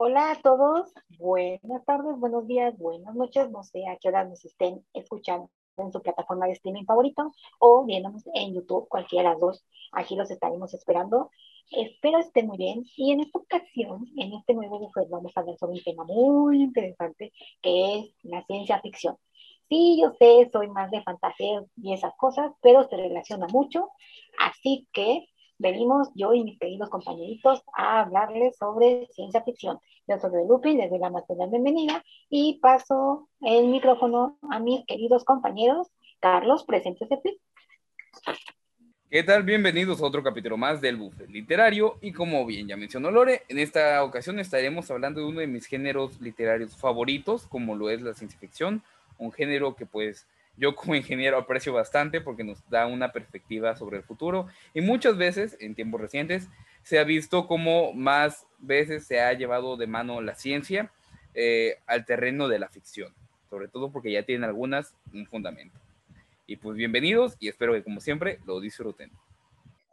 Hola a todos, buenas tardes, buenos días, buenas noches, no sé a qué hora nos estén escuchando en su plataforma de streaming favorito o viéndonos en YouTube, cualquiera de las dos, aquí los estaremos esperando. Espero estén muy bien y en esta ocasión, en este nuevo buffet, vamos a hablar sobre un tema muy interesante que es la ciencia ficción. Sí, yo sé, soy más de fantasía y esas cosas, pero se relaciona mucho, así que venimos yo y mis queridos compañeritos a hablarles sobre ciencia ficción. Yo soy Lupin, les doy la más bienvenida y paso el micrófono a mis queridos compañeros. Carlos, preséntese, please. ¿Qué tal? Bienvenidos a otro capítulo más del Buffet Literario y como bien ya mencionó Lore, en esta ocasión estaremos hablando de uno de mis géneros literarios favoritos, como lo es la ciencia ficción, un género que pues yo como ingeniero aprecio bastante porque nos da una perspectiva sobre el futuro y muchas veces, en tiempos recientes, se ha visto como más veces se ha llevado de mano la ciencia eh, al terreno de la ficción, sobre todo porque ya tienen algunas un fundamento. Y pues bienvenidos y espero que como siempre lo disfruten.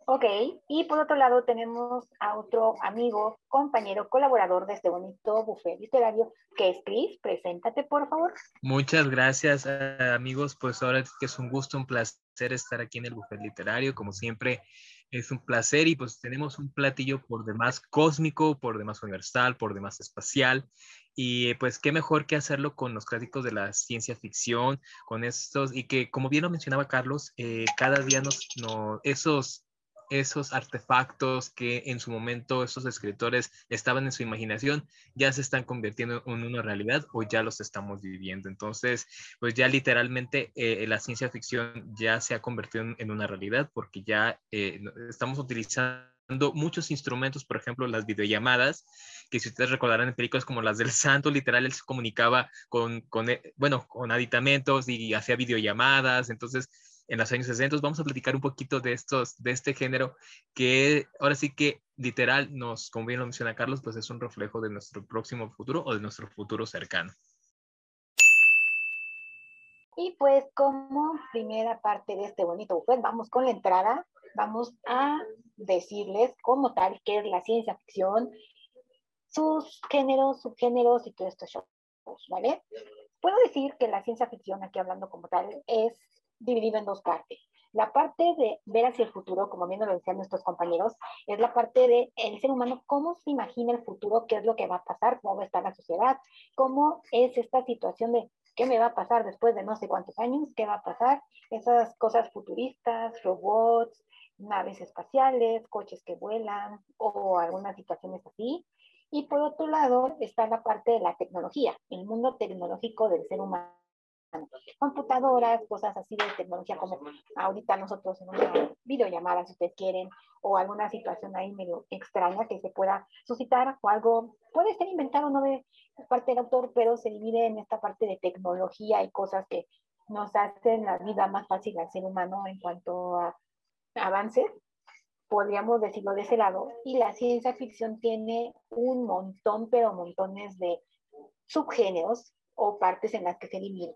Ok, y por otro lado tenemos a otro amigo, compañero, colaborador de este bonito buffet literario, que es Chris. Preséntate, por favor. Muchas gracias, eh, amigos. Pues ahora que es un gusto, un placer estar aquí en el buffet literario. Como siempre, es un placer y pues tenemos un platillo por demás cósmico, por demás universal, por demás espacial. Y pues qué mejor que hacerlo con los clásicos de la ciencia ficción, con estos, y que como bien lo mencionaba Carlos, eh, cada día nos, no, esos esos artefactos que en su momento esos escritores estaban en su imaginación ya se están convirtiendo en una realidad o ya los estamos viviendo. Entonces, pues ya literalmente eh, la ciencia ficción ya se ha convertido en, una realidad porque ya eh, estamos utilizando muchos instrumentos, por ejemplo, las videollamadas, que si ustedes recordarán en películas como las del Santo, literal, él se comunicaba con, con eh, bueno, con aditamentos y hacía videollamadas, entonces en los años 60. Vamos a platicar un poquito de estos, de este género que ahora sí que literal nos, como bien lo menciona Carlos, pues es un reflejo de nuestro próximo futuro o de nuestro futuro cercano. Y pues como primera parte de este bonito pues vamos con la entrada, vamos a decirles como tal qué es la ciencia ficción, sus géneros, subgéneros y todo esto shows, ¿vale? Puedo decir que la ciencia ficción, aquí hablando como tal, es dividido en dos partes. La parte de ver hacia el futuro, como bien lo decían nuestros compañeros, es la parte de el ser humano, cómo se imagina el futuro, qué es lo que va a pasar, cómo va a estar la sociedad, cómo es esta situación de qué me va a pasar después de no sé cuántos años, qué va a pasar, esas cosas futuristas, robots, naves espaciales, coches que vuelan o algunas situaciones así. Y por otro lado está la parte de la tecnología, el mundo tecnológico del ser humano computadoras, cosas así de tecnología como ahorita nosotros en una videollamada, si ustedes quieren, o alguna situación ahí medio extraña que se pueda suscitar o algo, puede ser inventado no de parte del autor, pero se divide en esta parte de tecnología y cosas que nos hacen la vida más fácil al ser humano en cuanto a avances, podríamos decirlo de ese lado, y la ciencia ficción tiene un montón, pero montones de subgéneros o partes en las que se divide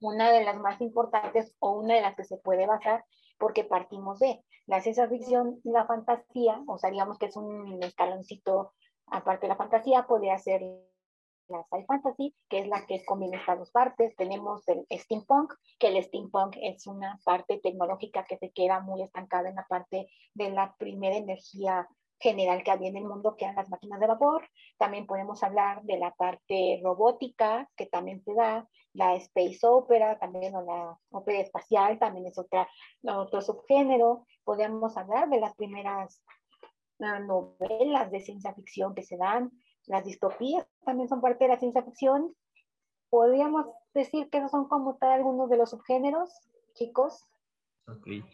una de las más importantes o una de las que se puede basar porque partimos de la ciencia ficción y la fantasía, o sea, digamos que es un escaloncito aparte de la fantasía, podría ser la sci fantasy, que es la que combina estas dos partes. Tenemos el steampunk, que el steampunk es una parte tecnológica que se queda muy estancada en la parte de la primera energía general que había en el mundo, que eran las máquinas de vapor. También podemos hablar de la parte robótica, que también se da, la space opera, también o la ópera espacial, también es otra, otro subgénero. Podemos hablar de las primeras ah, novelas de ciencia ficción que se dan, las distopías también son parte de la ciencia ficción. Podríamos decir que esos son como tal algunos de los subgéneros, chicos. Okay.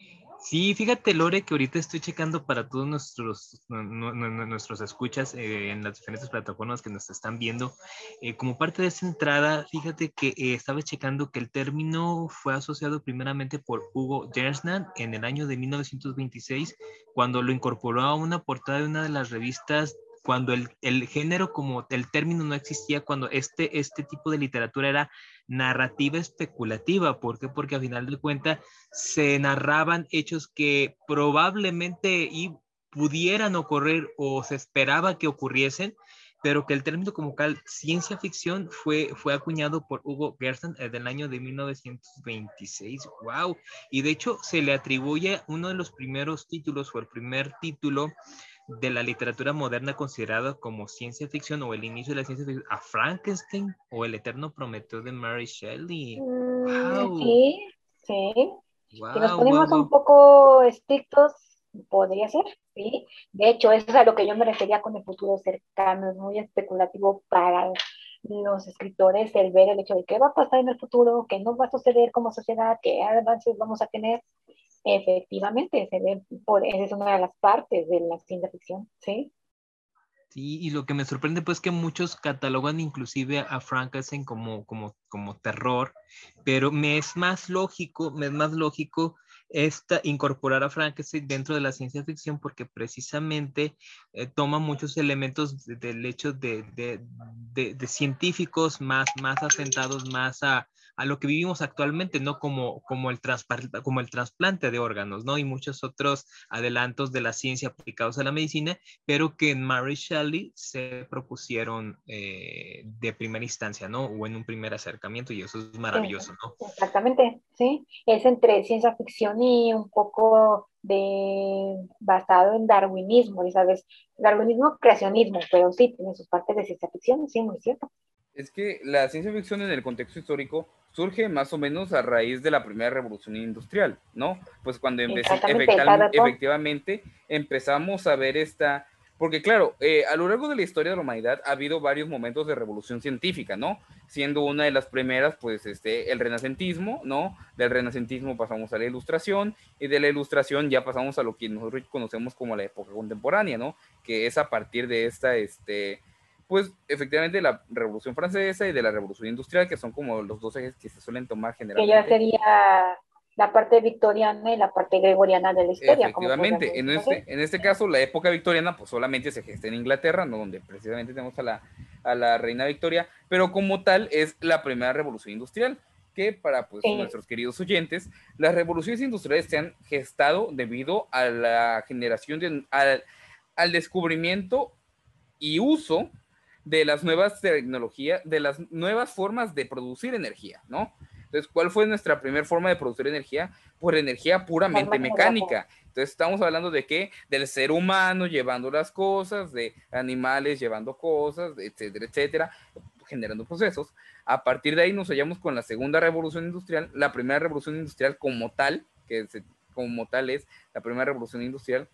Sí, fíjate, Lore, que ahorita estoy checando para todos nuestros, nuestros escuchas eh, en las diferentes plataformas que nos están viendo. Eh, como parte de esa entrada, fíjate que eh, estaba checando que el término fue asociado primeramente por Hugo Gersnan en el año de 1926, cuando lo incorporó a una portada de una de las revistas cuando el, el, género como el término no existía, cuando este, este tipo de literatura era narrativa especulativa. ¿Por qué? Porque a final de cuentas se narraban hechos que probablemente y pudieran ocurrir o se esperaba que ocurriesen, pero que el término como tal ciencia ficción fue, fue acuñado por Hugo Gerson eh, del año de 1926. ¡Wow! Y de hecho se le atribuye uno de los primeros títulos o el primer título de la literatura moderna considerada como ciencia ficción o el inicio de la ciencia ficción a Frankenstein o el eterno Prometeo de Mary Shelley. Mm, sí, sí. si nos ponemos un poco estrictos, podría ser, sí. De hecho, eso es a lo que yo me refería con el futuro cercano, es muy especulativo para los escritores el ver el hecho de qué va a pasar en el futuro, qué nos va a suceder como sociedad, qué avances vamos a tener. Efectivamente, se ve por, esa es una de las partes de la ciencia ficción, ¿sí? Sí, y lo que me sorprende pues que muchos catalogan inclusive a Frankenstein como, como, como terror, pero me es más lógico, me es más lógico esta, incorporar a Frankenstein dentro de la ciencia ficción porque precisamente eh, toma muchos elementos del hecho de, de, de, científicos más, más asentados más a, a lo que vivimos actualmente, ¿no? Como, como, el como el trasplante de órganos, ¿no? Y muchos otros adelantos de la ciencia aplicados a la medicina, pero que en Mary Shelley se propusieron eh, de primera instancia, ¿no? O en un primer acercamiento, y eso es maravilloso, ¿no? Exactamente, sí. Es entre ciencia ficción y un poco de basado en darwinismo, ¿sabes? Darwinismo, creacionismo, pero sí, tiene sus partes de ciencia ficción, sí, muy cierto. Es que la ciencia ficción en el contexto histórico surge más o menos a raíz de la primera revolución industrial, ¿no? Pues cuando efectivamente empezamos a ver esta, porque claro, eh, a lo largo de la historia de la humanidad ha habido varios momentos de revolución científica, ¿no? Siendo una de las primeras, pues, este, el renacentismo, ¿no? Del renacentismo pasamos a la ilustración y de la ilustración ya pasamos a lo que nosotros conocemos como la época contemporánea, ¿no? Que es a partir de esta, este, pues efectivamente la Revolución Francesa y de la Revolución Industrial, que son como los dos ejes que se suelen tomar generalmente. Que ya sería la parte victoriana y la parte gregoriana de la historia. Efectivamente, en este, en este caso la época victoriana pues solamente se gesta en Inglaterra, ¿no? donde precisamente tenemos a la, a la reina Victoria, pero como tal es la primera revolución industrial que para pues, nuestros queridos oyentes, las revoluciones industriales se han gestado debido a la generación de, al, al descubrimiento y uso de las nuevas tecnologías, de las nuevas formas de producir energía, ¿no? Entonces, ¿cuál fue nuestra primera forma de producir energía? Pues energía puramente mecánica. Entonces, estamos hablando de qué? Del ser humano llevando las cosas, de animales llevando cosas, etcétera, etcétera, generando procesos. A partir de ahí nos hallamos con la segunda revolución industrial, la primera revolución industrial como tal, que como tal es la primera revolución industrial,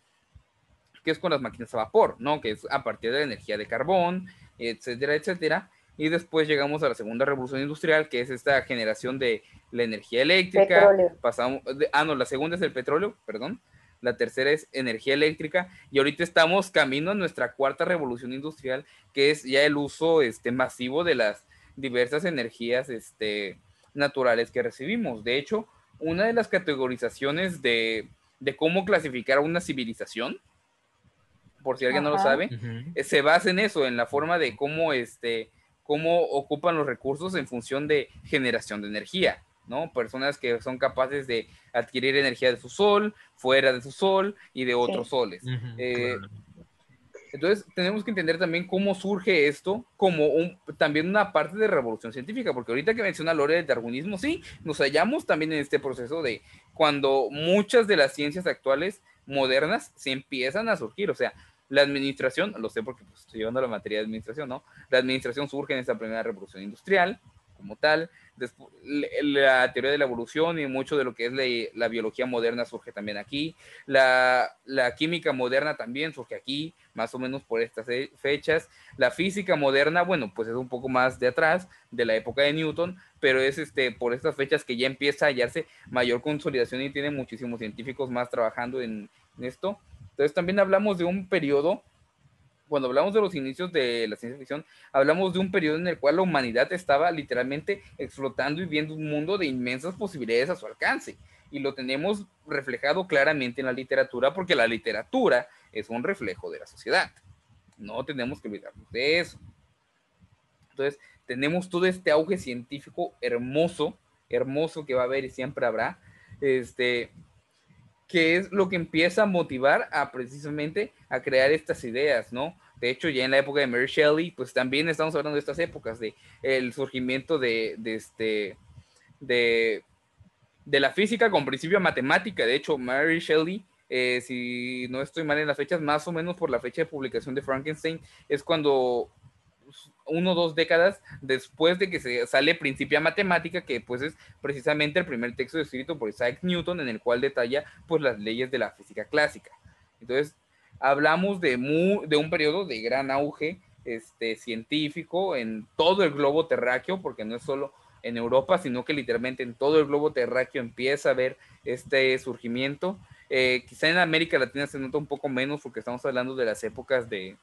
que es con las máquinas a vapor, ¿no? Que es a partir de la energía de carbón, etcétera, etcétera. Y después llegamos a la segunda revolución industrial, que es esta generación de la energía eléctrica. Pasamos, ah, no, la segunda es el petróleo, perdón. La tercera es energía eléctrica. Y ahorita estamos camino a nuestra cuarta revolución industrial, que es ya el uso este, masivo de las diversas energías este, naturales que recibimos. De hecho, una de las categorizaciones de, de cómo clasificar a una civilización por si alguien no lo sabe, eh, se basa en eso, en la forma de cómo, este, cómo ocupan los recursos en función de generación de energía, ¿no? Personas que son capaces de adquirir energía de su sol, fuera de su sol y de otros soles. Eh, entonces, tenemos que entender también cómo surge esto como un, también una parte de revolución científica, porque ahorita que menciona Lore del darwinismo, sí, nos hallamos también en este proceso de cuando muchas de las ciencias actuales modernas se empiezan a surgir. O sea, la administración, lo sé porque pues, estoy llevando la materia de administración, ¿no? La administración surge en esta primera revolución industrial como tal. La teoría de la evolución y mucho de lo que es la, biología moderna surge también aquí. La, la, química moderna también surge aquí, más o menos por estas fechas. La física moderna, bueno, pues es un poco más de atrás, de la época de Newton, pero es este, por estas fechas que ya empieza a hallarse mayor consolidación y tiene muchísimos científicos más trabajando en, en esto. Entonces también hablamos de un periodo cuando hablamos de los inicios de la ciencia ficción, hablamos de un periodo en el cual la humanidad estaba literalmente explotando y viendo un mundo de inmensas posibilidades a su alcance. Y lo tenemos reflejado claramente en la literatura, porque la literatura es un reflejo de la sociedad. No tenemos que olvidarnos de eso. Entonces, tenemos todo este auge científico hermoso, hermoso que va a haber y siempre habrá. Este, que es lo que empieza a motivar a precisamente a crear estas ideas, ¿no? De hecho, ya en la época de Mary Shelley, pues también estamos hablando de estas épocas, de el surgimiento de, de este, de, de la física con principio matemática. De hecho, Mary Shelley, eh, si no estoy mal en las fechas, más o menos por la fecha de publicación de Frankenstein, es cuando uno o dos décadas después de que se sale Principia Matemática, que pues es precisamente el primer texto escrito por Isaac Newton en el cual detalla pues las leyes de la física clásica. Entonces, hablamos de, de un periodo de gran auge este, científico en todo el globo terráqueo, porque no es solo en Europa, sino que literalmente en todo el globo terráqueo empieza a ver este surgimiento. Eh, quizá en América Latina se nota un poco menos porque estamos hablando de las épocas de,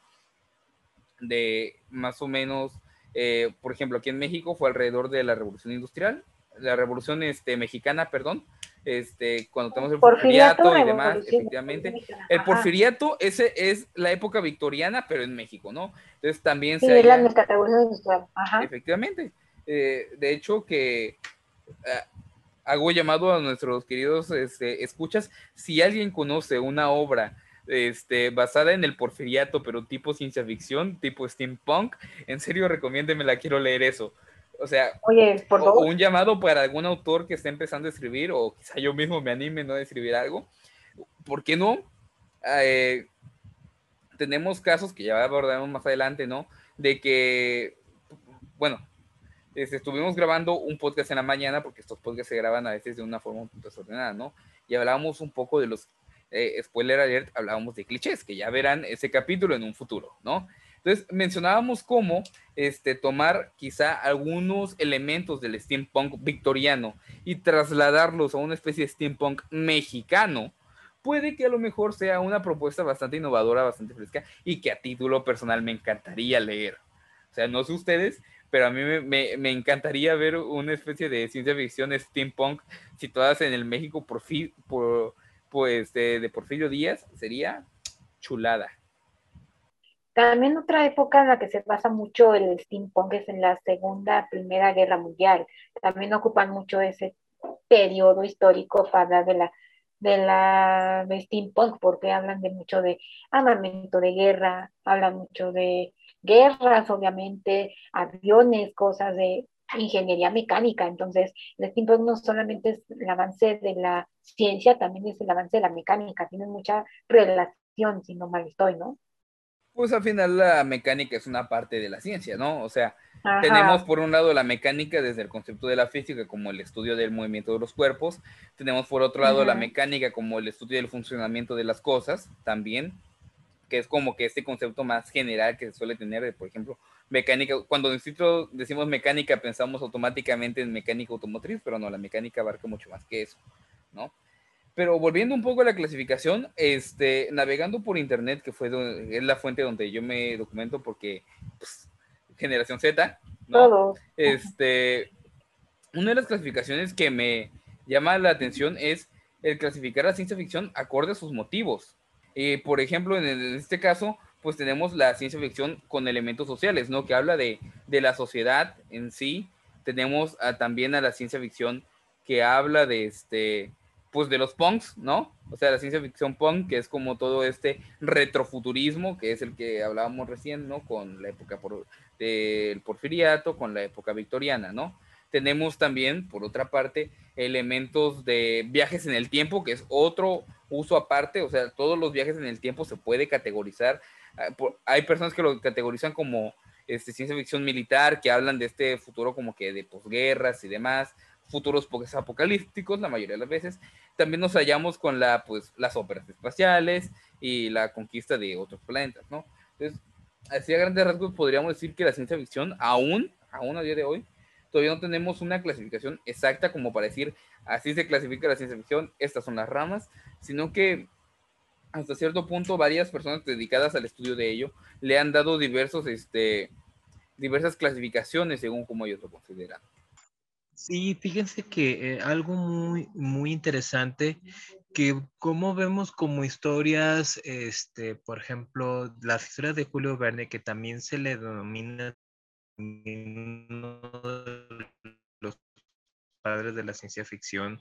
de más o menos, eh, por ejemplo, aquí en México fue alrededor de la Revolución Industrial, la Revolución este, Mexicana, perdón, este, cuando tenemos el porfiriato, y demás, efectivamente. El porfiriato, ese es la época victoriana, pero en México, ¿no? Entonces también sí, se... la Industrial. Efectivamente. Eh, de hecho, que eh, hago llamado a nuestros queridos este, escuchas, si alguien conoce una obra este, basada en el porfiriato, pero tipo ciencia ficción, tipo steampunk, en serio la quiero leer eso. O sea, un llamado para algún autor que esté empezando a escribir, o quizá yo mismo me anime ¿no? a escribir algo. ¿Por qué no? Eh, tenemos casos que ya abordaremos más adelante, ¿no? De que, bueno, este, estuvimos grabando un podcast en la mañana, porque estos podcasts se graban a veces de una forma un poco desordenada, ¿no? Y hablábamos un poco de los, eh, spoiler alert, hablábamos de clichés, que ya verán ese capítulo en un futuro, ¿no? Entonces, mencionábamos cómo este, tomar quizá algunos elementos del steampunk victoriano y trasladarlos a una especie de steampunk mexicano, puede que a lo mejor sea una propuesta bastante innovadora, bastante fresca y que a título personal me encantaría leer. O sea, no sé ustedes, pero a mí me, encantaría ver una especie de ciencia ficción steampunk situadas en el México por, por de, de, Porfirio Díaz, sería chulada. También otra época en la que se basa mucho el steampunk es en la Segunda, Primera Guerra Mundial. También ocupan mucho ese periodo histórico para de la de la de steampunk porque hablan de mucho de armamento de guerra, hablan mucho de guerras, obviamente, aviones, cosas de ingeniería mecánica. Entonces, el steampunk no solamente es el avance de la ciencia, también es el avance de la mecánica. Tiene mucha relación, si no mal estoy, ¿no? Pues al final la mecánica es una parte de la ciencia, ¿no? O sea, tenemos por un lado la mecánica desde el concepto de la física como el estudio del movimiento de los cuerpos, tenemos por otro lado la mecánica como el estudio del funcionamiento de las cosas también, que es como que este concepto más general que se suele tener, por ejemplo, mecánica, cuando nosotros decimos mecánica pensamos automáticamente en mecánica automotriz, pero no, la mecánica abarca mucho más que eso, ¿no? Pero volviendo un poco a la clasificación, este, navegando por internet, que fue es la fuente donde yo me documento porque pues, generación Z, ¿no? Este, una de las clasificaciones que me llama la atención es el clasificar la ciencia ficción acorde a sus motivos. Eh, por ejemplo, en, este caso, pues tenemos la ciencia ficción con elementos sociales, ¿no? Que habla de, la sociedad en sí. Tenemos también a la ciencia ficción que habla de este, pues de los punks, ¿no? O sea, la ciencia ficción punk, que es como todo este retrofuturismo, que es el que hablábamos recién, ¿no? Con la época por, del porfiriato, con la época victoriana, ¿no? Tenemos también, por otra parte, elementos de viajes en el tiempo, que es otro uso aparte, o sea, todos los viajes en el tiempo se puede categorizar. Ah, hay personas que lo categorizan como este, ciencia ficción militar, que hablan de este futuro como que de posguerras y demás, futuros apocalípticos la mayoría de las veces. También nos hallamos con la, pues, las óperas espaciales y la conquista de otros planetas, ¿no? Entonces, así a grandes rasgos podríamos decir que la ciencia ficción aún, aún a día de hoy, todavía no tenemos una clasificación exacta como para decir, así se clasifica la ciencia ficción, estas son las ramas, sino que hasta cierto punto varias personas dedicadas al estudio de ello le han dado diversos, este, diversas clasificaciones según como ellos lo consideran. Sí, fíjense que eh, algo muy, muy interesante, que como vemos como historias, este, por ejemplo, las historias de Julio Verne, que también se le denomina los padres de la ciencia ficción,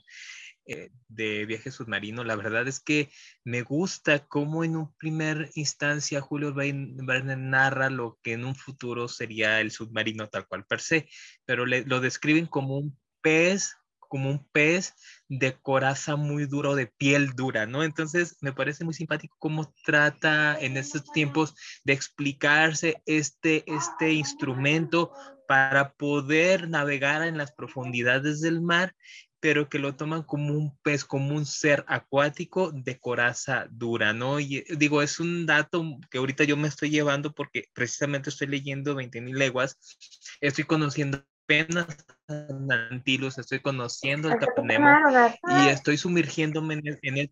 eh, de viaje submarino, la verdad es que me gusta cómo en un primer instancia Julio Verne narra lo que en un futuro sería el submarino tal cual per se, pero lo describen como un pez como un pez de coraza muy duro, de piel dura, ¿no? Entonces me parece muy simpático cómo trata en estos tiempos de explicarse este, este instrumento para poder navegar en las profundidades del mar pero que lo toman como un pez, como un ser acuático de coraza dura, ¿no? Y eh, digo, es un dato que ahorita yo me estoy llevando porque precisamente estoy leyendo 20.000 leguas, estoy conociendo apenas Antilus, estoy conociendo el Capanemo y estoy sumergiéndome en, en,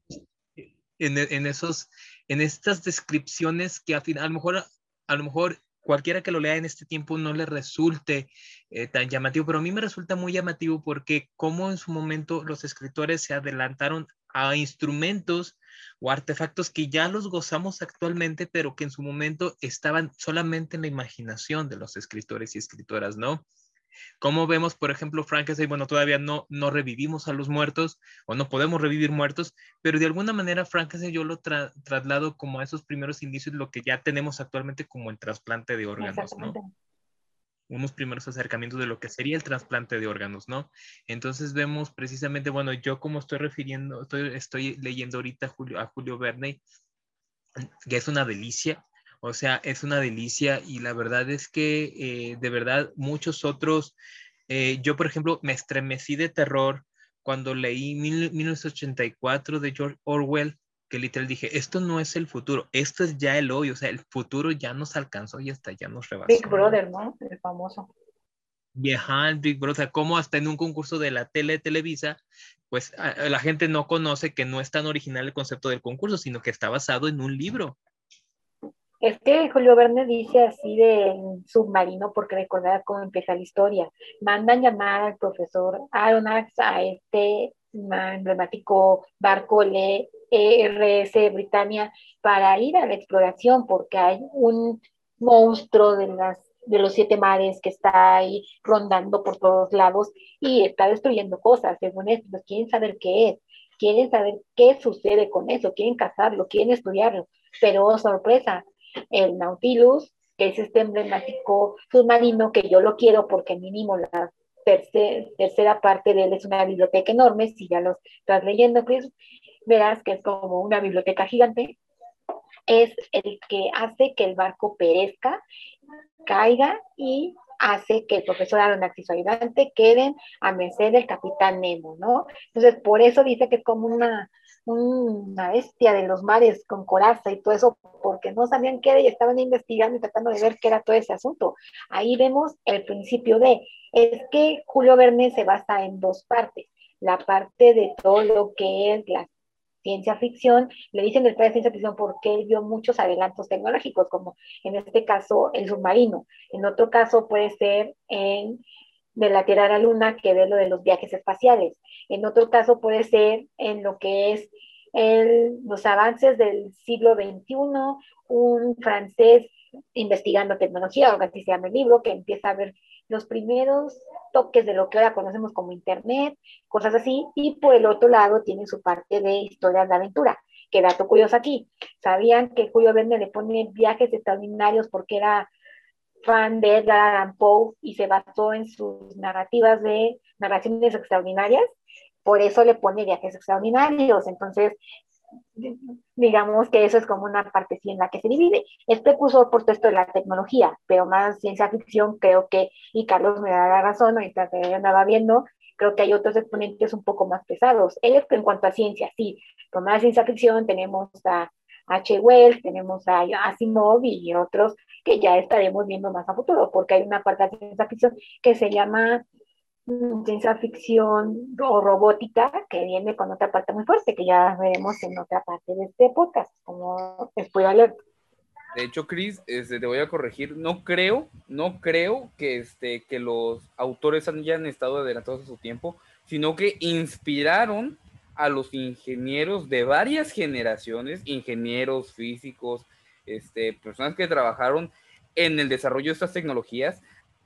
en, en, esos, en estas descripciones que a, fin, a lo mejor, a lo mejor cualquiera que lo lea en este tiempo no le resulte eh, tan llamativo, pero a mí me resulta muy llamativo porque como en su momento los escritores se adelantaron a instrumentos o artefactos que ya los gozamos actualmente, pero que en su momento estaban solamente en la imaginación de los escritores y escritoras, ¿no? Como vemos, por ejemplo, Frankenstein, bueno, todavía no, no revivimos a los muertos o no podemos revivir muertos, pero de alguna manera Frankenstein yo lo traslado como a esos primeros indicios, lo que ya tenemos actualmente como el trasplante de órganos, ¿no? Unos primeros acercamientos de lo que sería el trasplante de órganos, ¿no? Entonces vemos precisamente, bueno, yo como estoy refiriendo, estoy, estoy leyendo ahorita a Julio, a Julio Verne, que es una delicia, o sea, es una delicia y la verdad es que eh, de verdad muchos otros, eh, yo por ejemplo me estremecí de terror cuando leí 1984 de George Orwell, que literal dije, esto no es el futuro, esto es ya el hoy, o sea, el futuro ya nos alcanzó y hasta ya nos rebasó. Big Brother, ¿no? El famoso. Viajar, Big Brother, como hasta en un concurso de la tele Televisa, pues la gente no conoce que no es tan original el concepto del concurso, sino que está basado en un libro. Es que Julio Verne dice así de submarino porque recordad cómo empieza la historia. Mandan llamar al profesor Aronnax a este emblemático barco ERS Britannia para ir a la exploración porque hay un monstruo de las de los siete mares que está ahí rondando por todos lados y está destruyendo cosas, según esto, quieren saber qué es, quieren saber qué sucede con eso, quieren cazarlo, quieren estudiarlo, pero sorpresa, el Nautilus, que es este emblemático submarino que yo lo quiero porque mínimo la tercera parte de él es una biblioteca enorme, si ya lo estás leyendo, Chris, verás que es como una biblioteca gigante, es el que hace que el barco perezca, caiga y hace que el profesor Aronnax y su ayudante queden a merced del capitán Nemo, ¿no? Entonces, por eso dice que es como una una bestia de los mares con coraza y todo eso, porque no sabían qué era y estaban investigando y tratando de ver qué era todo ese asunto. Ahí vemos el principio de, es que Julio Verne se basa en dos partes. La parte de todo lo que es la ciencia ficción, le dicen detrás de ciencia ficción porque él vio muchos adelantos tecnológicos, como en este caso el submarino. En otro caso puede ser en de la Tierra a la Luna que ve lo de los viajes espaciales. En otro caso puede ser en lo que es el, los avances del siglo XXI, un francés investigando tecnología, algo así se llama el libro, que empieza a ver los primeros toques de lo que ahora conocemos como Internet, cosas así, y por el otro lado tiene su parte de historias de aventura. Que dato curioso aquí, ¿sabían que Julio Verne le pone viajes extraordinarios porque era fan de Edgar Allan Poe y se basó en sus narrativas de narraciones extraordinarias, por eso le pone viajes extraordinarios. Entonces, digamos que eso es como una parte en la que se divide. Es precursor por todo esto de la tecnología, pero más ciencia ficción, creo que, y Carlos me da la razón, ahorita que andaba viendo, creo que hay otros exponentes un poco más pesados. Es en cuanto a ciencia, sí, con más ciencia ficción tenemos a H. Wells, tenemos a Asimov y otros que ya estaremos viendo más a futuro, porque hay una de ciencia ficción que se llama mm, ciencia ficción o robótica, que viene con otra parte muy fuerte, que ya veremos en otra parte de este podcast, como spoiler De hecho, Chris, este, te voy a corregir. No creo, no creo que, este, que los autores hayan estado adelantados a su tiempo, sino que inspiraron a los ingenieros de varias generaciones, ingenieros físicos, este, personas que trabajaron en el desarrollo de estas tecnologías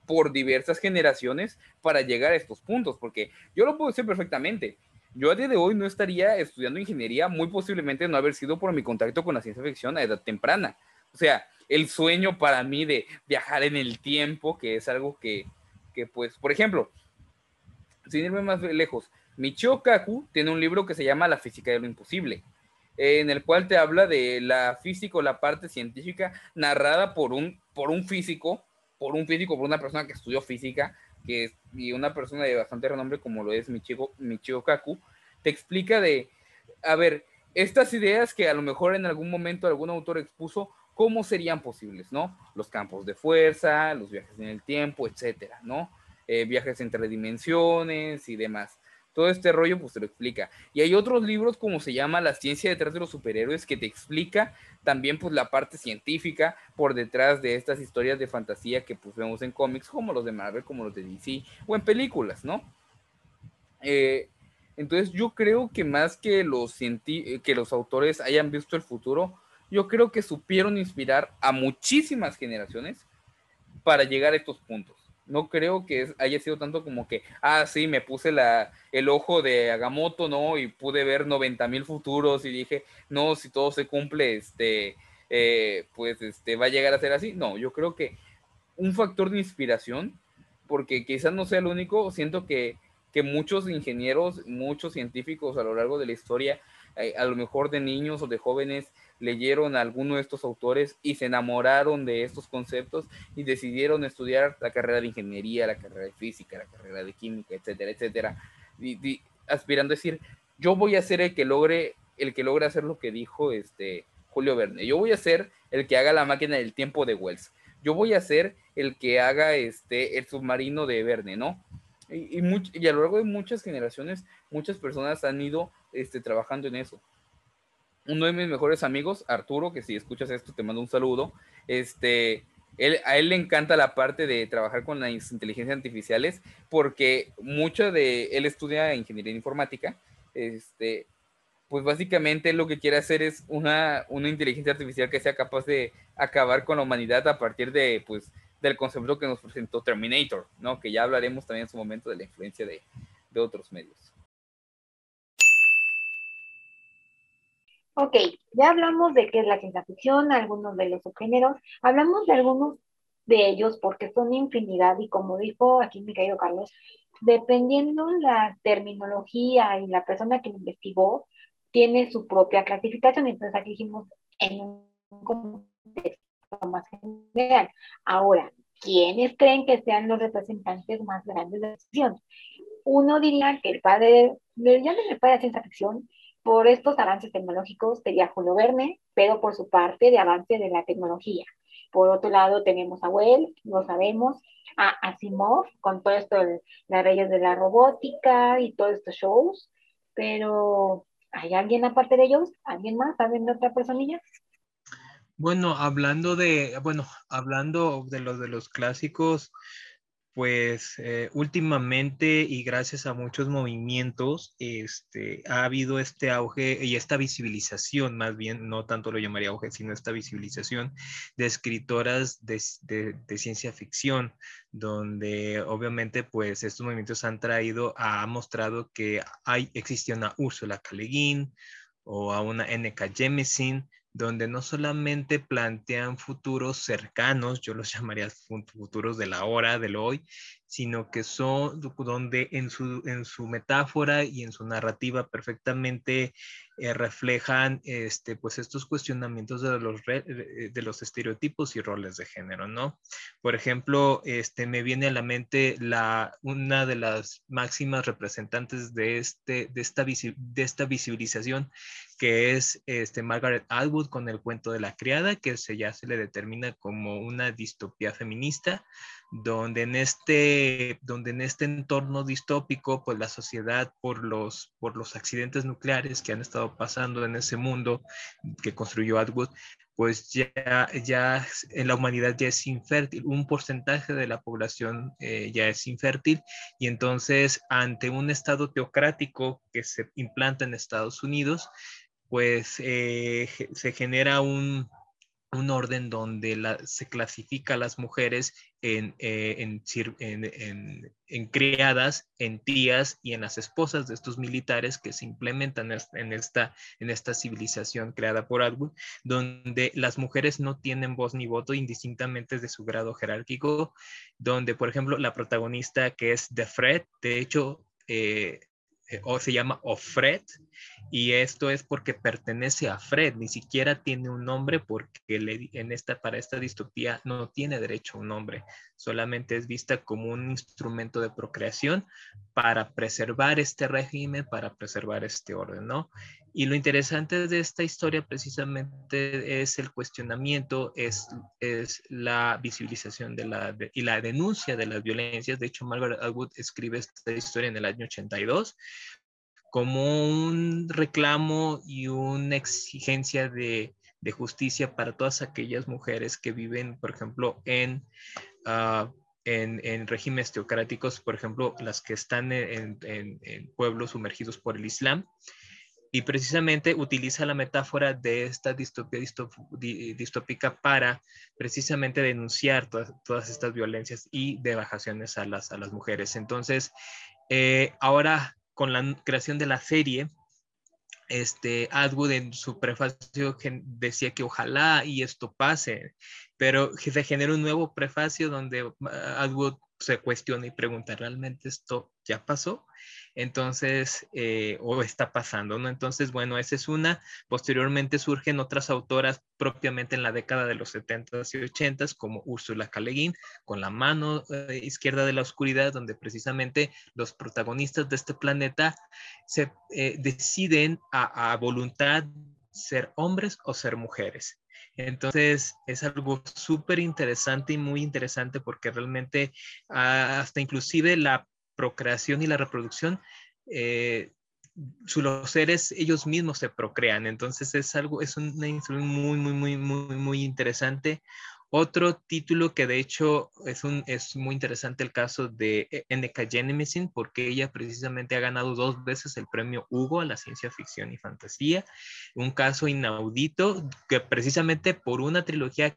por diversas generaciones para llegar a estos puntos, porque yo lo puedo decir perfectamente. yo a día de hoy no estaría estudiando ingeniería, muy posiblemente no haber sido por mi contacto con la ciencia ficción a edad temprana. O sea, el sueño para mí de viajar en el tiempo, que es algo que, que pues, por ejemplo, sin irme más lejos, Michio Kaku tiene un libro que se llama La física de lo imposible, en el cual te habla de la física o la parte científica narrada por un, por un físico, por un físico, por una persona que estudió física, que y una persona de bastante renombre como lo es Michio, Michio Kaku, te explica de, a ver, estas ideas que a lo mejor en algún momento algún autor expuso, ¿cómo serían posibles, no? Los campos de fuerza, los viajes en el tiempo, etcétera, ¿no? Eh, viajes entre dimensiones y demás. Todo este rollo, pues te lo explica. Y hay otros libros, como se llama La ciencia detrás de los superhéroes, que te explica también, pues, la parte científica por detrás de estas historias de fantasía que, pues, vemos en cómics, como los de Marvel, como los de DC, o en películas, ¿no? Eh, entonces, yo creo que más que los, que los autores hayan visto el futuro, yo creo que supieron inspirar a muchísimas generaciones para llegar a estos puntos no creo que haya sido tanto como que, ah, sí, me puse el ojo de Agamotto, ¿no? Y pude ver 90 mil futuros y dije, no, si todo se cumple, este, eh, pues este, va a llegar a ser así. No, yo creo que un factor de inspiración, porque quizás no sea el único, siento que, que muchos ingenieros, muchos científicos a lo largo de la historia, eh, a lo mejor de niños o de jóvenes, leyeron a alguno de estos autores y se enamoraron de estos conceptos y decidieron estudiar la carrera de ingeniería, la carrera de física, la carrera de química, etcétera, etcétera, y, aspirando a decir, yo voy a ser el que logre, el que logre hacer lo que dijo este Julio Verne, yo voy a ser el que haga la máquina del tiempo de Wells, yo voy a ser el que haga este el submarino de Verne, ¿no? Y, y, a lo largo de muchas generaciones, muchas personas han ido este, trabajando en eso uno de mis mejores amigos, Arturo, que si escuchas esto te mando un saludo, este, él, a él le encanta la parte de trabajar con las inteligencias artificiales porque mucho de, él estudia ingeniería informática, este, pues básicamente lo que quiere hacer es una, una inteligencia artificial que sea capaz de acabar con la humanidad a partir de, pues, del concepto que nos presentó Terminator, ¿no? Que ya hablaremos también en su momento de la influencia de, de otros medios. Ok, ya hablamos de qué es la ciencia ficción, algunos de los subgéneros, hablamos de algunos de ellos porque son infinidad y como dijo aquí mi querido Carlos, dependiendo la terminología y la persona que lo investigó, tiene su propia clasificación. Entonces aquí dijimos en un contexto más general. Ahora, ¿quiénes creen que sean los representantes más grandes de la ficción? Uno diría que el padre, ya padre de ciencia ficción, por estos avances tecnológicos sería Julio Verne, pero por su parte de avance de la tecnología. Por otro lado tenemos a Wells, lo sabemos, a Asimov, con todo esto las reyes de la robótica y todos estos shows, pero ¿hay alguien aparte de ellos? ¿Alguien más? ¿Saben de otra personilla? Bueno, hablando de, bueno, hablando de los de los clásicos, pues eh, últimamente y gracias a muchos movimientos, este, ha habido este auge y esta visibilización, más bien, no tanto lo llamaría auge, sino esta visibilización de escritoras de, ciencia ficción, donde obviamente pues estos movimientos han traído, ha mostrado que hay, existe una Úrsula K. o a una N.K. Jemisin, donde no solamente plantean futuros cercanos, yo los llamaría futuros de la hora, del hoy, sino que son donde en su, en su metáfora y en su narrativa perfectamente eh, reflejan este, pues estos cuestionamientos de los, de los estereotipos y roles de género, ¿no? Por ejemplo, este, me viene a la mente la, una de las máximas representantes de, este, de, esta, de esta visibilización, que es este, Margaret Atwood con el cuento de la criada, que se, ya se le determina como una distopía feminista, donde en este, donde en este entorno distópico, pues la sociedad por los, por los accidentes nucleares que han estado pasando en ese mundo que construyó Atwood, pues ya, ya en la humanidad ya es infértil, un porcentaje de la población eh, ya es infértil. Y entonces ante un estado teocrático que se implanta en Estados Unidos, pues eh, se genera un, un orden donde se clasifica a las mujeres en, eh, en, en, criadas, en tías y en las esposas de estos militares que se implementan en esta, en esta civilización creada por Atwood, donde las mujeres no tienen voz ni voto indistintamente de su grado jerárquico, donde, por ejemplo, la protagonista que es de Fred, de hecho, eh, eh, o se llama Ofred, y esto es porque pertenece a Fred, ni siquiera tiene un nombre porque le, en esta, para esta distopía no tiene derecho a un nombre, solamente es vista como un instrumento de procreación para preservar este régimen, para preservar este orden, ¿no? Y lo interesante de esta historia precisamente es el cuestionamiento, es, es la visibilización de la, y la denuncia de las violencias. De hecho, Margaret Atwood escribe esta historia en el año 82 como un reclamo y una exigencia de, de justicia para todas aquellas mujeres que viven, por ejemplo, en, uh, en, en, regímenes teocráticos, por ejemplo, las que están en, en, en pueblos sumergidos por el Islam y precisamente utiliza la metáfora de esta distopía distópica para precisamente denunciar todas, todas, estas violencias y debajaciones a las, a las mujeres. Entonces, eh, ahora con la creación de la serie, este, Atwood en su prefacio decía que ojalá y esto pase, pero se genera un nuevo prefacio donde Atwood se cuestiona y pregunta, ¿realmente esto ya pasó? Entonces, eh, o está pasando, ¿no? Entonces, bueno, esa es una. Posteriormente surgen otras autoras propiamente en la década de los 70s y 80s, como Úrsula K. con la mano eh, izquierda de la oscuridad, donde precisamente los protagonistas de este planeta se eh, deciden a, a voluntad ser hombres o ser mujeres. Entonces es algo súper interesante y muy interesante porque realmente ah, hasta inclusive la procreación y la reproducción, eh, los seres ellos mismos se procrean. Entonces es algo, es una instrucción muy, muy, muy, muy, muy interesante. Otro título que de hecho es, un, es muy interesante el caso de e-, N.K. Jemisin porque ella precisamente ha ganado dos veces el premio Hugo a la ciencia ficción y fantasía. Un caso inaudito que precisamente por una trilogía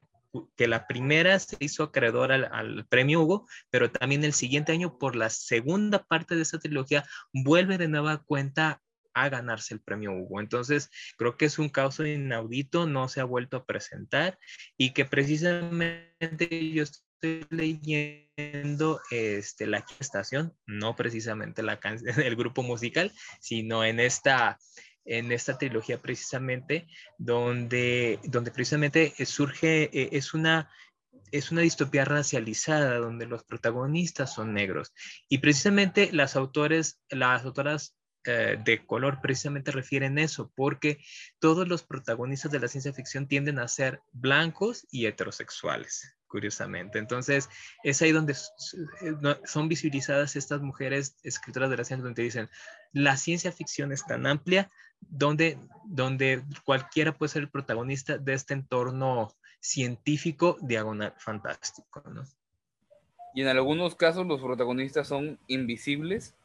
que la primera se hizo acreedor al, premio Hugo, pero también el siguiente año por la segunda parte de esa trilogía vuelve de nueva cuenta a ganarse el premio Hugo. Entonces, creo que es un caso inaudito, no se ha vuelto a presentar y que precisamente yo estoy leyendo este, la estación, no precisamente la el grupo musical, sino en esta en esta trilogía precisamente, donde, donde precisamente surge, eh, es una, es una distopía racializada donde los protagonistas son negros. Y precisamente las autores, las autoras eh, de color precisamente refieren eso, porque todos los protagonistas de la ciencia ficción tienden a ser blancos y heterosexuales curiosamente. Entonces, es ahí donde eh, son visibilizadas estas mujeres escritoras de la ciencia, donde dicen, la ciencia ficción es tan amplia, donde, donde cualquiera puede ser el protagonista de este entorno científico diagonal fantástico, ¿no? Y en algunos casos los protagonistas son invisibles,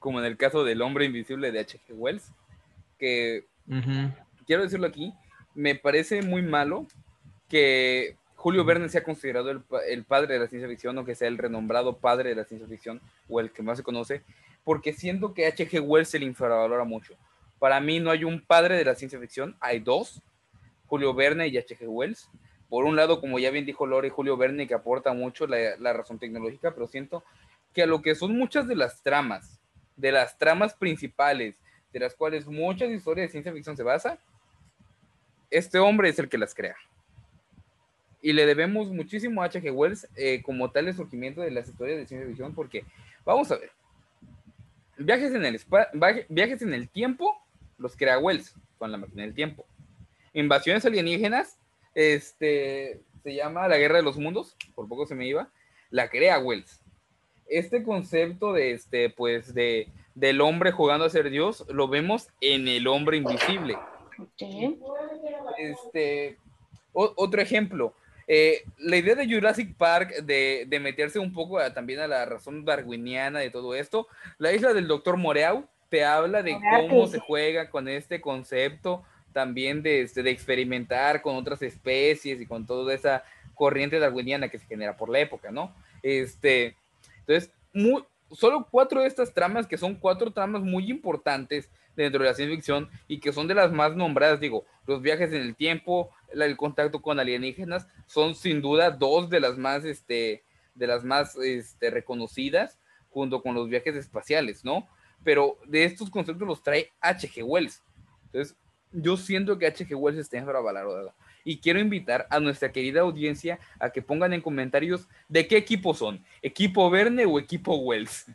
como en el caso del hombre invisible de H.G. Wells, que quiero decirlo aquí, me parece muy malo que Julio Verne sea considerado el, el, padre de la ciencia ficción, o que sea el renombrado padre de la ciencia ficción, o el que más se conoce, porque siento que H.G. Wells se le infravalora mucho. Para mí no hay un padre de la ciencia ficción, hay dos, Julio Verne y H.G. Wells. Por un lado, como ya bien dijo Lore, Julio Verne que aporta mucho la, la razón tecnológica, pero siento que a lo que son muchas de las tramas, de las tramas principales, de las cuales muchas historias de ciencia ficción se basa, este hombre es el que las crea. Y le debemos muchísimo a H.G. Wells eh, como tal el surgimiento de las historias de ciencia ficción, porque, vamos a ver, viajes en el, viajes en el tiempo los crea Wells con la máquina del tiempo. Invasiones alienígenas, este, se llama La Guerra de los Mundos, por poco se me iba, la crea Wells. Este concepto de, este, pues, de, del hombre jugando a ser Dios, lo vemos en el hombre invisible. Este, otro ejemplo, eh, la idea de Jurassic Park de, de meterse un poco también a la razón darwiniana de todo esto, la isla del doctor Moreau, te habla de cómo se juega con este concepto también de, este, de experimentar con otras especies y con toda esa corriente darwiniana que se genera por la época, ¿no? Este, entonces, muy, solo cuatro de estas tramas, que son cuatro tramas muy importantes dentro de la ciencia ficción y que son de las más nombradas, digo, los viajes en el tiempo, el contacto con alienígenas, son sin duda dos de las más, este, de las más este, reconocidas, junto con los viajes espaciales, ¿no? Pero de estos conceptos los trae H.G. Wells. Entonces, yo siento que H.G. Wells está infravalorado. Y quiero invitar a nuestra querida audiencia a que pongan en comentarios de qué equipo son, equipo Verne o equipo Wells.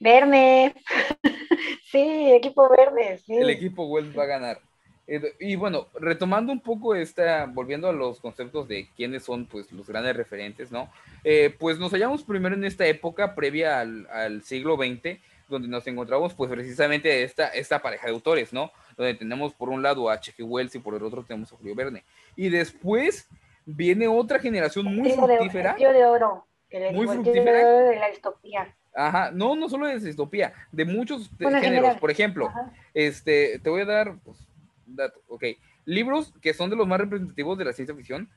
Verne. sí, equipo Verne. Sí. El equipo Wells va a ganar. Eh, y bueno, retomando un poco esta, volviendo a los conceptos de quiénes son pues los grandes referentes, ¿no? Eh, pues nos hallamos primero en esta época previa al, al, siglo XX, donde nos encontramos pues precisamente esta, esta pareja de autores, ¿no? Donde tenemos por un lado a H.G. Wells y por el otro tenemos a Julio Verne. Y después viene otra generación muy fructífera. De, de oro, muy fructífera. De la distopía. Ajá, no, no solo de distopía, de muchos géneros. General. Por ejemplo, este, te voy a dar, pues, dato, ok, libros que son de los más representativos de la ciencia ficción.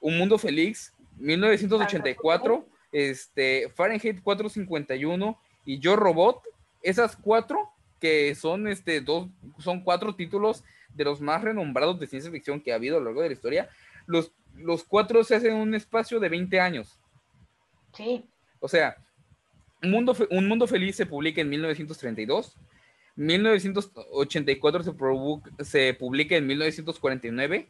Un Mundo Feliz, 1984, este, Fahrenheit 451 y Yo Robot. Esas cuatro que son, este, dos, son cuatro títulos de los más renombrados de ciencia ficción que ha habido a lo largo de la historia. Los, los cuatro se hacen en un espacio de 20 años. Sí. O sea, un mundo, un mundo Feliz se publica en 1932. 1984 se, se publica en 1949.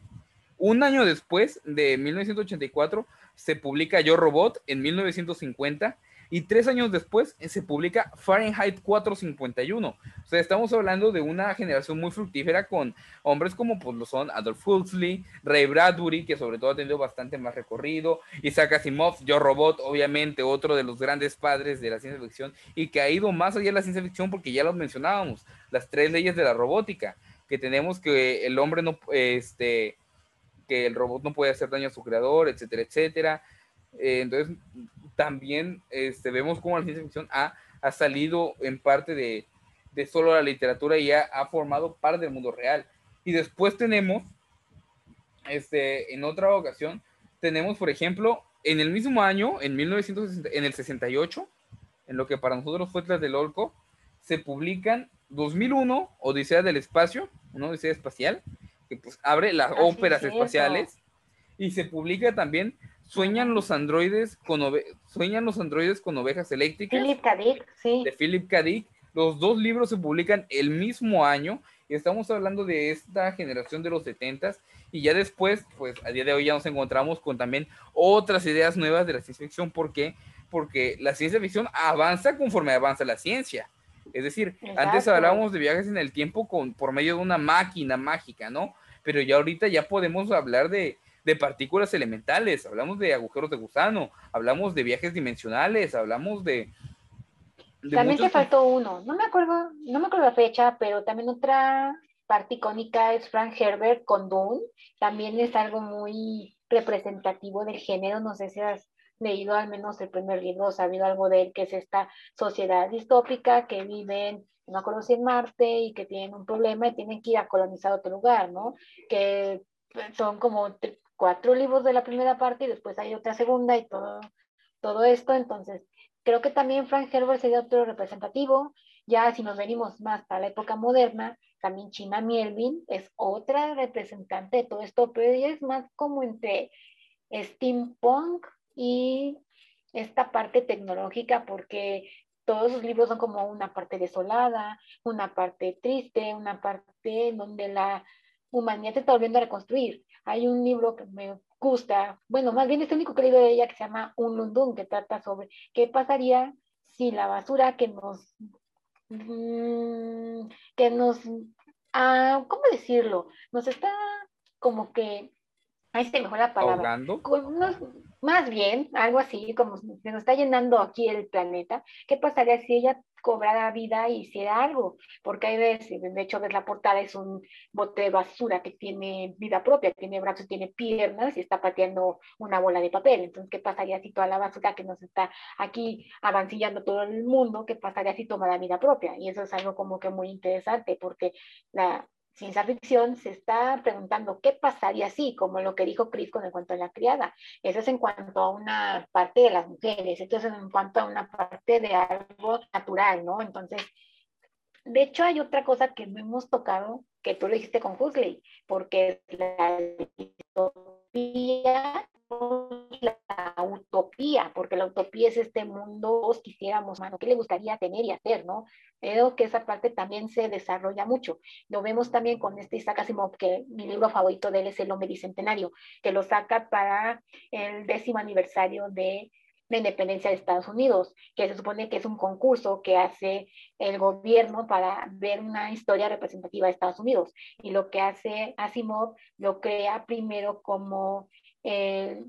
Un año después de 1984 se publica Yo Robot en 1950 y tres años después eh, se publica Fahrenheit 451. O sea, estamos hablando de una generación muy fructífera con hombres como pues lo son Adolf Huxley, Ray Bradbury, que sobre todo ha tenido bastante más recorrido, Isaac Asimov, Yo Robot, obviamente otro de los grandes padres de la ciencia ficción y que ha ido más allá de la ciencia ficción porque ya lo mencionábamos, las tres leyes de la robótica, que tenemos que el hombre no, este, que el robot no puede hacer daño a su creador, etcétera, etcétera. Eh, entonces, también este, vemos cómo la ciencia ficción ha, ha salido en parte de, de, solo la literatura y ha, ha, formado parte del mundo real. Y después tenemos, este, en otra ocasión, tenemos, por ejemplo, en el mismo año, en 1960, en el 68, en lo que para nosotros fue tras del Olco, se publican 2001, Odisea del Espacio, una Odisea espacial, que pues abre las Así óperas es espaciales, y se publica también Sueñan los androides con sueñan los androides con ovejas eléctricas. Philip K. Dick, sí. De Philip K. Dick. Los dos libros se publican el mismo año y estamos hablando de esta generación de los 70 y ya después, pues a día de hoy ya nos encontramos con también otras ideas nuevas de la ciencia ficción. ¿Por qué? Porque la ciencia ficción avanza conforme avanza la ciencia. Es decir, Exacto. antes hablábamos de viajes en el tiempo con, por medio de una máquina mágica, ¿no? Pero ya ahorita ya podemos hablar de, de partículas elementales, hablamos de agujeros de gusano, hablamos de viajes dimensionales, hablamos de... de también te faltó uno, no me acuerdo, no me acuerdo la fecha, pero también otra parte icónica es Frank Herbert con Dune, también es algo muy representativo del género, no sé si has leído al menos el primer libro o sabido algo de él, que es esta sociedad distópica que viven no me acuerdo si en Marte y que tienen un problema y tienen que ir a colonizar otro lugar, ¿no? Que son como cuatro libros de la primera parte y después hay otra segunda y todo, todo esto. Entonces, creo que también Frank Herbert sería otro representativo. Ya si nos venimos más para la época moderna, también China Mielvin es otra representante de todo esto, pero ella es más como entre steampunk y esta parte tecnológica, porque todos sus libros son como una parte desolada, una parte triste, una parte donde la humanidad se está volviendo a reconstruir. Hay un libro que me gusta, bueno, más bien es el único que he leído de ella que se llama Un Lundun, que trata sobre qué pasaría si la basura que nos, mmm, que nos, ah, ¿cómo decirlo? Nos está como que, ahí se mejor la palabra. Nos, más bien, algo así, como se nos está llenando aquí el planeta, ¿qué pasaría si ella cobrara vida y hiciera algo? Porque hay veces, de hecho, ves la portada, es un bote de basura que tiene vida propia, tiene brazos, tiene piernas y está pateando una bola de papel. Entonces, ¿qué pasaría si toda la basura que nos está aquí avancillando todo el mundo, qué pasaría si tomara vida propia? Y eso es algo como que muy interesante, porque la ciencia ficción se está preguntando qué pasaría así, como lo que dijo Chris con el cuento de la criada. Eso es en cuanto a una parte de las mujeres, esto es en cuanto a una parte de algo natural, ¿no? Entonces, de hecho hay otra cosa que no hemos tocado, que tú lo dijiste con Huxley, porque la distopía la utopía, porque la utopía es este mundo que quisiéramos, mano, que le gustaría tener y hacer, ¿no? Creo que esa parte también se desarrolla mucho. Lo vemos también con este Isaac Asimov, que mi libro favorito de él es El Hombre Bicentenario, que lo saca para el décimo aniversario de la independencia de Estados Unidos, que se supone que es un concurso que hace el gobierno para ver una historia representativa de Estados Unidos. Y lo que hace Asimov lo crea primero como eh,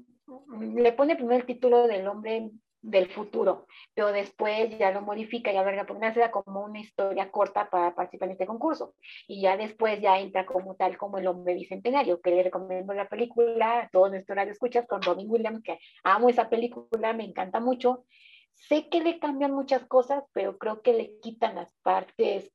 le pone primero el título del hombre del futuro, pero después ya lo modifica y ahora porque hace como una historia corta para participar en este concurso. Y ya después ya entra como tal como el hombre bicentenario, que le recomiendo la película, todos nuestros radio escuchas con Robin Williams, que amo esa película, me encanta mucho. Sé que le cambian muchas cosas, pero creo que le quitan las partes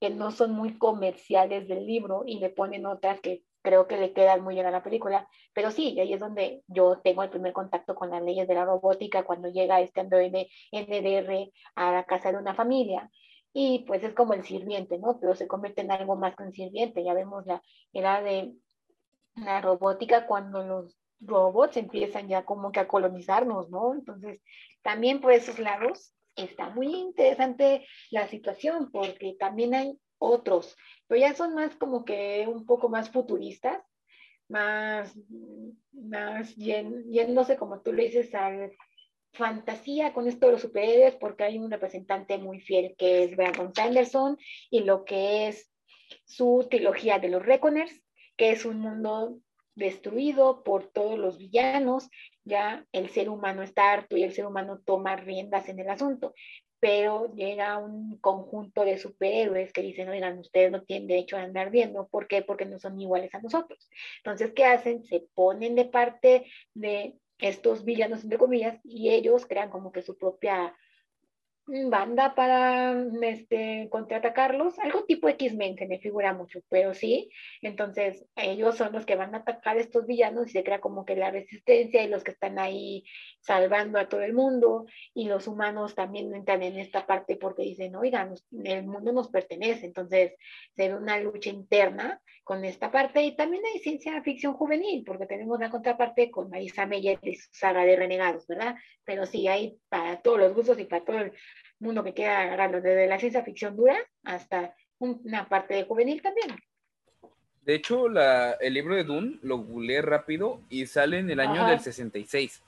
que no son muy comerciales del libro y le ponen otras que creo que le quedan muy bien a la película, pero sí, ahí es donde yo tengo el primer contacto con las leyes de la robótica cuando llega este androide NDR a la casa de una familia. Y pues es como el sirviente, ¿no? Pero se convierte en algo más que un sirviente. Ya vemos la era de la robótica cuando los robots empiezan ya como que a colonizarnos, ¿no? Entonces, también por esos lados está muy interesante la situación porque también hay otros, pero ya son más como que un poco más futuristas, más, más yéndose, como tú le dices, a fantasía con esto de los superhéroes, porque hay un representante muy fiel que es Brandon Sanderson y lo que es su trilogía de los Reckoners, que es un mundo destruido por todos los villanos, ya el ser humano está harto y el ser humano toma riendas en el asunto pero llega un conjunto de superhéroes que dicen, oigan, ustedes no tienen derecho a andar viendo, ¿por qué? Porque no son iguales a nosotros. Entonces, ¿qué hacen? Se ponen de parte de estos villanos, entre comillas, y ellos crean como que su propia banda para este, contraatacarlos, algo tipo X-Men que me figura mucho, pero sí, entonces ellos son los que van a atacar a estos villanos y se crea como que la resistencia y los que están ahí salvando a todo el mundo. Y los humanos también entran en esta parte porque dicen, oigan, el mundo nos pertenece, entonces se ve una lucha interna con esta parte y también hay ciencia ficción juvenil porque tenemos la contraparte con Marisa Meyer y su saga de renegados, ¿verdad? Pero sí hay para todos los gustos y para todo mundo que quiera agarrarlo, desde la ciencia ficción dura hasta una parte de juvenil también. De hecho, la, el libro de Dune lo googleé rápido y sale en el año del 66.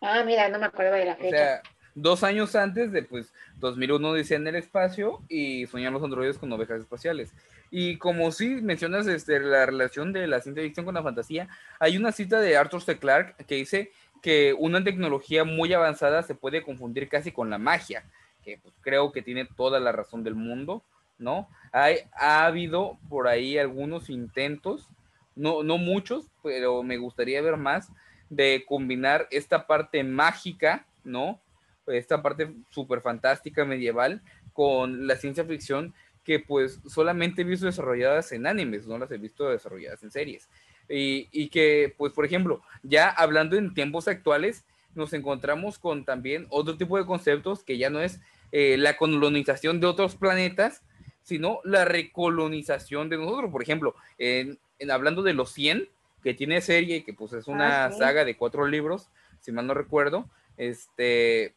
Ah, mira, no me acuerdo de la fecha. O sea, dos años antes de, pues, 2001 dice en el espacio y soñan los androides con ovejas espaciales. Y como sí mencionas este, la relación de la ciencia ficción con la fantasía, hay una cita de Arthur C. Clarke que dice que una tecnología muy avanzada se puede confundir casi con la magia, que pues, creo que tiene toda la razón del mundo, ¿no? Hay, ha habido por ahí algunos intentos, no, no muchos, pero me gustaría ver más, de combinar esta parte mágica, ¿no? Esta parte súper fantástica medieval con la ciencia ficción que pues solamente he visto desarrolladas en animes, no las he visto desarrolladas en series. Y, que, pues, por ejemplo, ya hablando en tiempos actuales, nos encontramos con también otro tipo de conceptos que ya no es eh, la colonización de otros planetas, sino la recolonización de nosotros. Por ejemplo, en, hablando de los 100, que tiene serie, que pues es una ah, saga de cuatro libros, si mal no recuerdo, este,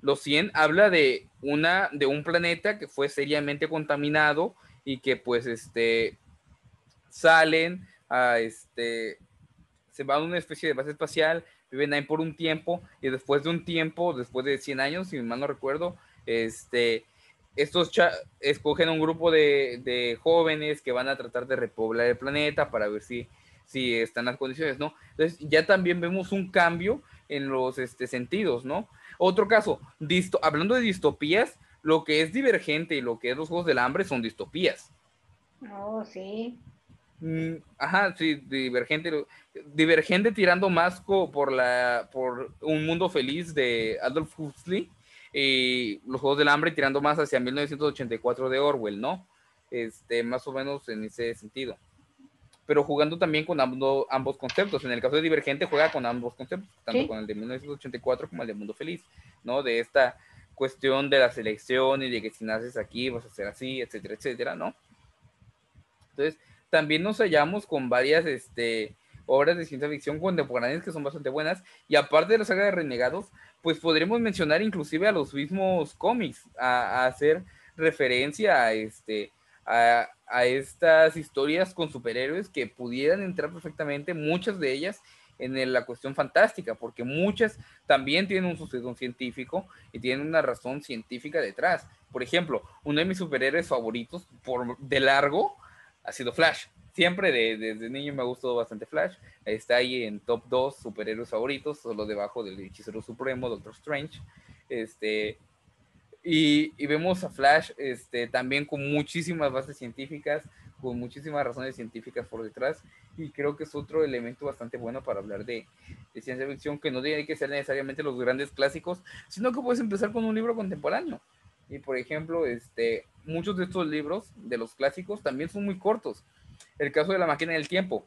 los 100 habla de, una, de un planeta que fue seriamente contaminado y que pues este, salen este, se van a una especie de base espacial, viven ahí por un tiempo y después de un tiempo, después de 100 años, si mal no recuerdo, este, estos escogen un grupo de, jóvenes que van a tratar de repoblar el planeta para ver si, si están las condiciones, ¿no? Entonces ya también vemos un cambio en los este, sentidos, ¿no? Otro caso, hablando de distopías, lo que es divergente y lo que es los Juegos del Hambre son distopías. Oh, sí. Mm, ajá, sí, divergente. Divergente tirando más por, la, por un mundo feliz de Adolf Huxley y los Juegos del Hambre tirando más hacia 1984 de Orwell, ¿no? este, más o menos en ese sentido. Pero jugando también con ambos conceptos. En el caso de Divergente juega con ambos conceptos, tanto con el de 1984 como el de Mundo Feliz, ¿no? De esta cuestión de la selección y de que si naces aquí vas a ser así, etcétera, etcétera, ¿no? Entonces, también nos hallamos con varias este, obras de ciencia ficción contemporáneas que son bastante buenas. Y aparte de la saga de Renegados, pues podremos mencionar inclusive a los mismos cómics, a, hacer referencia a, este, a, estas historias con superhéroes que pudieran entrar perfectamente, muchas de ellas en la cuestión fantástica, porque muchas también tienen un suceso científico y tienen una razón científica detrás. Por ejemplo, uno de mis superhéroes favoritos por de largo ha sido Flash. Siempre desde niño me ha gustado bastante Flash. Está ahí en top 2 superhéroes favoritos, solo debajo del hechicero supremo, Doctor Strange. Este, y, y, vemos a Flash este, también con muchísimas bases científicas, con muchísimas razones científicas por detrás. Y creo que es otro elemento bastante bueno para hablar de, de ciencia ficción, que no tiene que ser necesariamente los grandes clásicos, sino que puedes empezar con un libro contemporáneo. Y por ejemplo, este, muchos de estos libros, de los clásicos, también son muy cortos. El caso de la máquina del tiempo.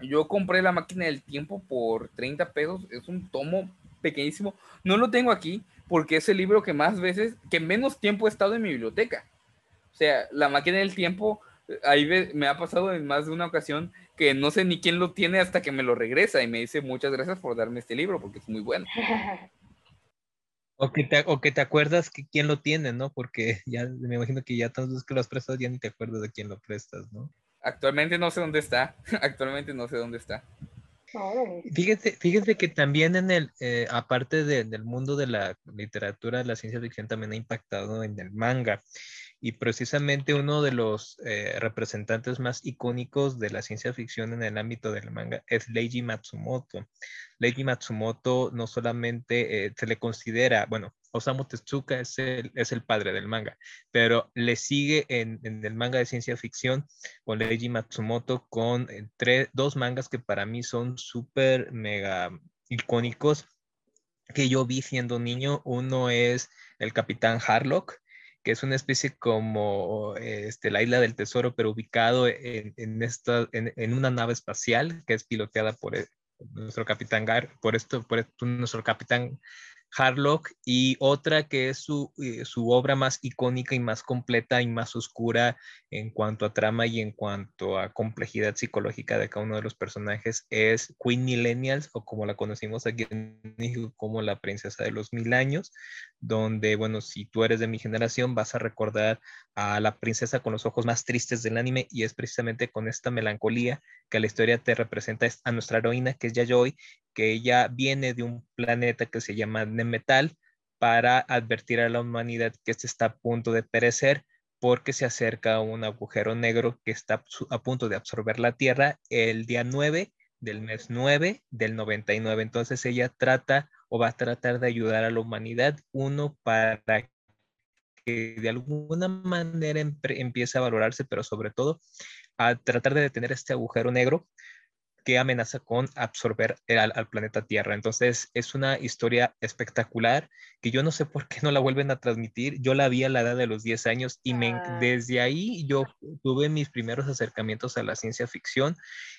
Yo compré la máquina del tiempo por 30 pesos. Es un tomo pequeñísimo. No lo tengo aquí porque es el libro que más veces, que menos tiempo he estado en mi biblioteca. O sea, la máquina del tiempo, ahí me ha pasado en más de una ocasión que no sé ni quién lo tiene hasta que me lo regresa y me dice muchas gracias por darme este libro porque es muy bueno. O que, te, o que te acuerdas que quién lo tiene, ¿no? Porque ya me imagino que ya tantas veces que lo has prestado ya ni te acuerdas de quién lo prestas, ¿no? Actualmente no sé dónde está. Actualmente no sé dónde está. Fíjese, fíjese que también en el, eh, aparte del mundo de la literatura, la ciencia ficción también ha impactado en el manga. Y precisamente uno de los eh, representantes más icónicos de la ciencia ficción en el ámbito del manga es Leiji Matsumoto. Leiji Matsumoto no solamente eh, se le considera, bueno, Osamu Tezuka es el, es el padre del manga, pero le sigue en, el manga de ciencia ficción con Leiji Matsumoto con eh, dos mangas que para mí son súper mega icónicos que yo vi siendo niño. Uno es el Capitán Harlock, que es una especie como este, la isla del tesoro, pero ubicado en, esta, en, una nave espacial que es piloteada por eh, nuestro capitán Gar, por esto, por esto, nuestro capitán Harlock y otra que es su, eh, su, obra más icónica y más completa y más oscura en cuanto a trama y en cuanto a complejidad psicológica de cada uno de los personajes es Queen Millennials o como la conocimos aquí en México como la princesa de los mil años, donde, bueno, si tú eres de mi generación vas a recordar a la princesa con los ojos más tristes del anime y es precisamente con esta melancolía que la historia te representa a nuestra heroína que es Yayoi que ella viene de un planeta que se llama Nemetal para advertir a la humanidad que este está a punto de perecer porque se acerca a un agujero negro que está a punto de absorber la Tierra el día 9 del mes 9 del 99. Entonces ella trata o va a tratar de ayudar a la humanidad, uno, para que de alguna manera empiece a valorarse, pero sobre todo a tratar de detener este agujero negro que amenaza con absorber al, planeta Tierra. Entonces es una historia espectacular que yo no sé por qué no la vuelven a transmitir. Yo la vi a la edad de los 10 años y me, ah. desde ahí yo tuve mis primeros acercamientos a la ciencia ficción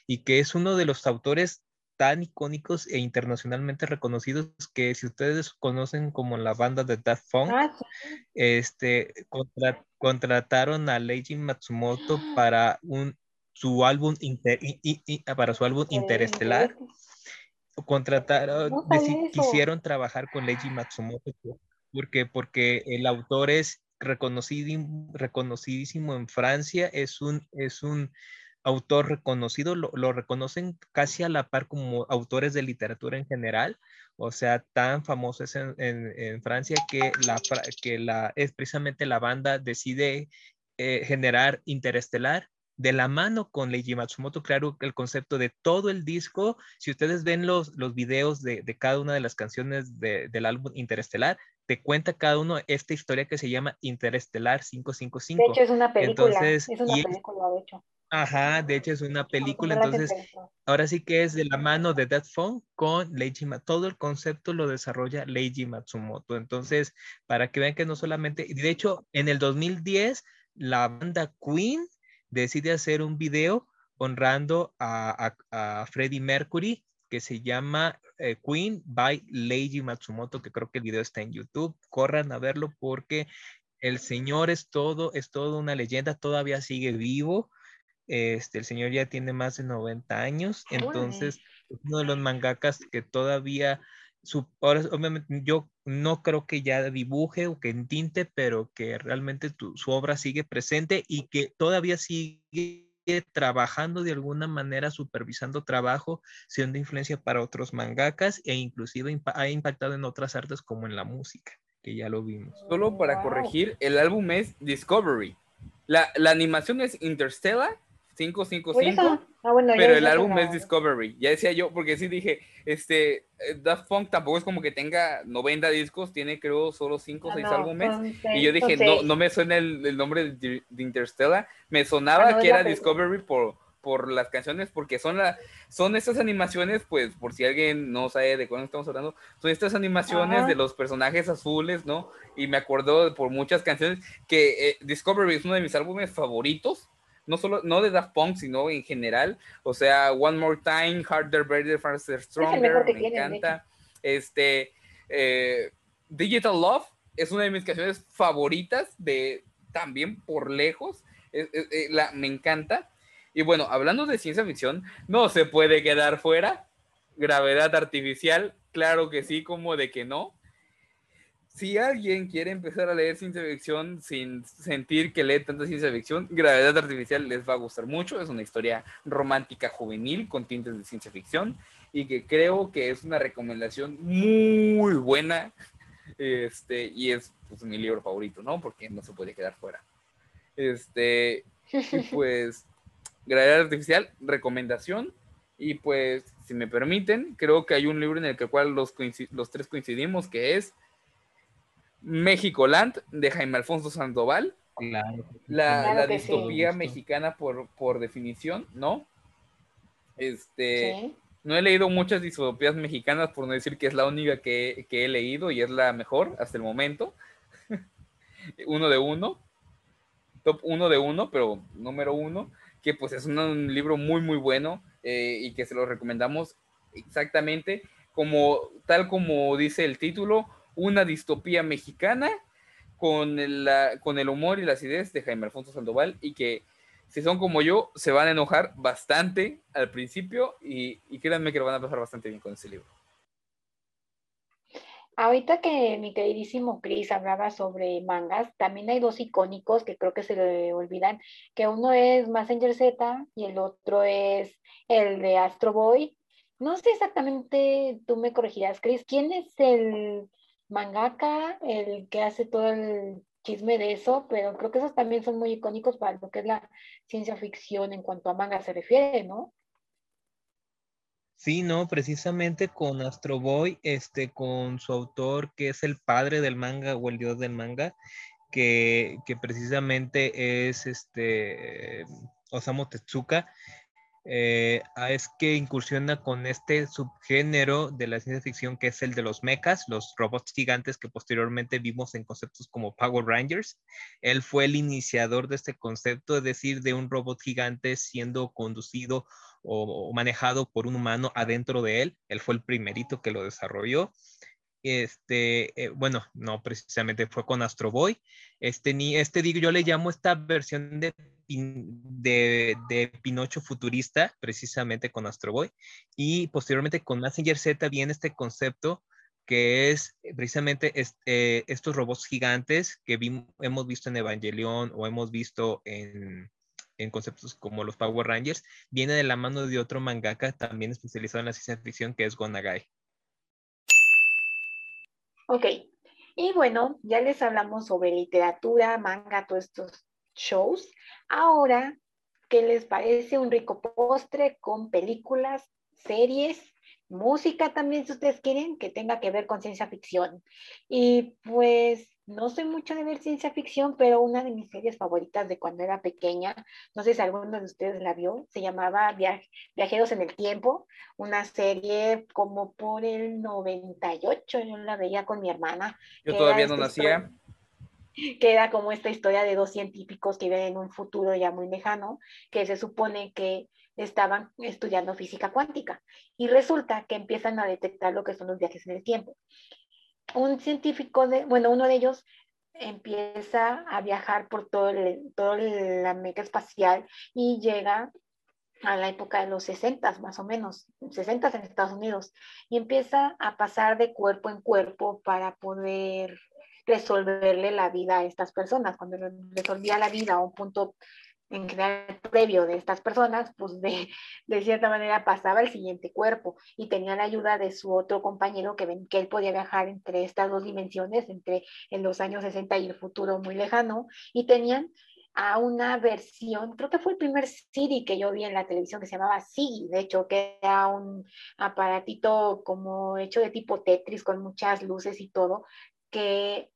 y que es uno de los autores tan icónicos e internacionalmente reconocidos que si ustedes conocen como la banda de Daft Punk, ah, este, contrataron a Leiji Matsumoto para un su álbum ah, para su álbum Interestelar. Contrataron, quisieron trabajar con Leiji Matsumoto porque, porque el autor es reconocido, reconocidísimo en Francia, es un, es un autor reconocido, lo, lo, reconocen casi a la par como autores de literatura en general, o sea, tan famosos en, en, en Francia que, la, que la, es precisamente la banda decide eh, generar Interestelar de la mano con Leiji Matsumoto, claro, el concepto de todo el disco. Si ustedes ven los, los videos de, de cada una de las canciones del álbum Interestelar, te cuenta cada uno esta historia que se llama Interestelar 555. De hecho, es una película. Entonces, es una película, de hecho. Ajá, de hecho es una película, entonces ahora sí que es de la mano de Death Phone con Leiji Matsumoto, todo el concepto lo desarrolla Leiji Matsumoto, entonces para que vean que no solamente, de hecho en el 2010 la banda Queen decide hacer un video honrando a, a, Freddie Mercury que se llama eh, Queen by Lady Matsumoto, que creo que el video está en YouTube. Corran a verlo porque el señor es todo, es todo una leyenda, todavía sigue vivo. Este, el señor ya tiene más de 90 años, entonces uno de los mangakas que todavía, su, ahora, obviamente yo no creo que ya dibuje o que entinte, pero que realmente su obra sigue presente y que todavía sigue trabajando de alguna manera, supervisando trabajo, siendo influencia para otros mangakas e inclusive ha impactado en otras artes como en la música, que ya lo vimos. Solo para corregir, el álbum es Discovery. La, la animación es Interstellar 555, ah, pero el álbum es Discovery. Ya decía yo, porque sí dije, este, eh, Daft Punk tampoco es como que tenga 90 discos, tiene creo solo 5 o 6 álbumes. y yo dije, no, no me suena el, nombre de, Interstellar, me sonaba ah, que era Discovery por, por las canciones, porque son, la, son estas animaciones, pues por si alguien no sabe de cuándo estamos hablando, son estas animaciones de los personajes azules, ¿no? Y me acuerdo por muchas canciones que eh, Discovery es uno de mis álbumes favoritos no solo, no de Daft Punk, sino en general. O sea, One More Time, Harder, Better, Faster, Stronger, me encanta. Este, eh, Digital Love es una de mis canciones favoritas, de también por lejos. Eh, la, me encanta. Y bueno, hablando de ciencia ficción, no se puede quedar fuera. Gravedad artificial, claro que sí, como de que no si alguien quiere empezar a leer ciencia ficción sin sentir que lee tanta ciencia ficción, Gravedad Artificial les va a gustar mucho. Es una historia romántica juvenil con tintes de ciencia ficción y que creo que es una recomendación muy buena. Este, y es pues, mi libro favorito, ¿no? Porque no se puede quedar fuera. Este, y pues, Gravedad Artificial, recomendación. Y pues, si me permiten, creo que hay un libro en el cual los, los tres coincidimos, que es México Land de Jaime Alfonso Sandoval. La, distopía mexicana por, por definición, ¿no? Este, no he leído muchas distopías mexicanas por no decir que es la única que, he leído y es la mejor hasta el momento. uno de uno. Top uno de uno, pero número uno. Que pues es un, libro muy, muy bueno eh, y que se lo recomendamos exactamente como tal como dice el título, una distopía mexicana con el, con el humor y las ideas de Jaime Alfonso Sandoval y que si son como yo, se van a enojar bastante al principio y, créanme que lo van a pasar bastante bien con ese libro. Ahorita que mi queridísimo Chris hablaba sobre mangas, también hay dos icónicos que creo que se le olvidan, que uno es Messenger Z y el otro es el de Astro Boy. No sé exactamente, tú me corregirás, Chris, ¿quién es el mangaka, el que hace todo el chisme de eso, pero creo que esos también son muy icónicos para lo que es la ciencia ficción en cuanto a manga se refiere, ¿no? Sí, no, precisamente con Astro Boy, este, con su autor que es el padre del manga o el dios del manga, que, que precisamente es este Osamu Tezuka, eh, es que incursiona con este subgénero de la ciencia ficción que es el de los mechas, los robots gigantes que posteriormente vimos en conceptos como Power Rangers. Él fue el iniciador de este concepto, es decir, de un robot gigante siendo conducido o, manejado por un humano adentro de él. Él fue el primerito que lo desarrolló este, eh, bueno, no precisamente fue con Astro Boy. Este, ni, este digo, yo le llamo esta versión de de, Pinocho futurista, precisamente con Astro Boy, y posteriormente con Messenger Z viene este concepto que es eh, precisamente eh, estos robots gigantes que hemos visto en Evangelion o hemos visto en, conceptos como los Power Rangers, viene de la mano de otro mangaka también especializado en la ciencia ficción que es Gonagai. Ok, y bueno, ya les hablamos sobre literatura, manga, todos estos shows. Ahora, ¿qué les parece un rico postre con películas, series, música también, si ustedes quieren, que tenga que ver con ciencia ficción? Y pues no soy mucho de ver ciencia ficción, pero una de mis series favoritas de cuando era pequeña, no sé si alguno de ustedes la vio, se llamaba Viajeros en el Tiempo, una serie como por el 98, yo la veía con mi hermana. Yo todavía no nacía. que era como esta historia de dos científicos que viven en un futuro ya muy lejano, que se supone que estaban estudiando física cuántica y resulta que empiezan a detectar lo que son los viajes en el tiempo. Un científico, de, bueno, uno de ellos empieza a viajar por todo, el, todo la meca espacial y llega a la época de los 60 más o menos, 60 en Estados Unidos, y empieza a pasar de cuerpo en cuerpo para poder resolverle la vida a estas personas. Cuando resolvía la vida a un punto en general previo de estas personas, pues de, de, cierta manera pasaba al siguiente cuerpo y tenía la ayuda de su otro compañero que, ven, que él podía viajar entre estas dos dimensiones, entre en los años 60 y el futuro muy lejano, y tenían a una versión, creo que fue el primer Siri que yo vi en la televisión que se llamaba Siri, de hecho, que era un aparatito como hecho de tipo Tetris con muchas luces y todo, que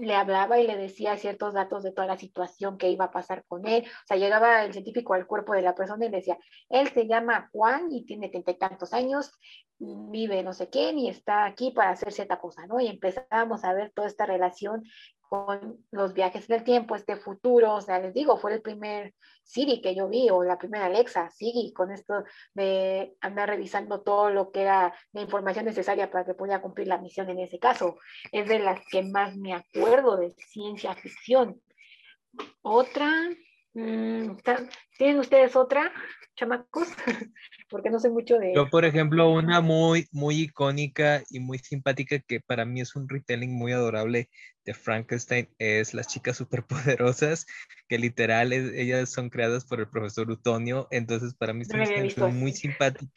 le hablaba y le decía ciertos datos de toda la situación que iba a pasar con él. O sea, llegaba el científico al cuerpo de la persona y le decía, él se llama Juan y tiene treinta y tantos años, vive no sé quién y está aquí para hacer cierta cosa, ¿no? Y empezábamos a ver toda esta relación con los viajes del tiempo, este futuro, o sea, les digo, fue el primer Siri que yo vi, o la primera Alexa, Siri, con esto de andar revisando todo lo que era la información necesaria para que pudiera cumplir la misión en ese caso. Es de las que más me acuerdo de ciencia ficción. Otra, ¿tienen ustedes otra, chamacos? porque no sé mucho de... Yo, por ejemplo, una muy, muy icónica y muy simpática que para mí es un retelling muy adorable de Frankenstein es Las chicas superpoderosas, que literal ellas son creadas por el profesor Utonio, entonces para mí es muy simpática.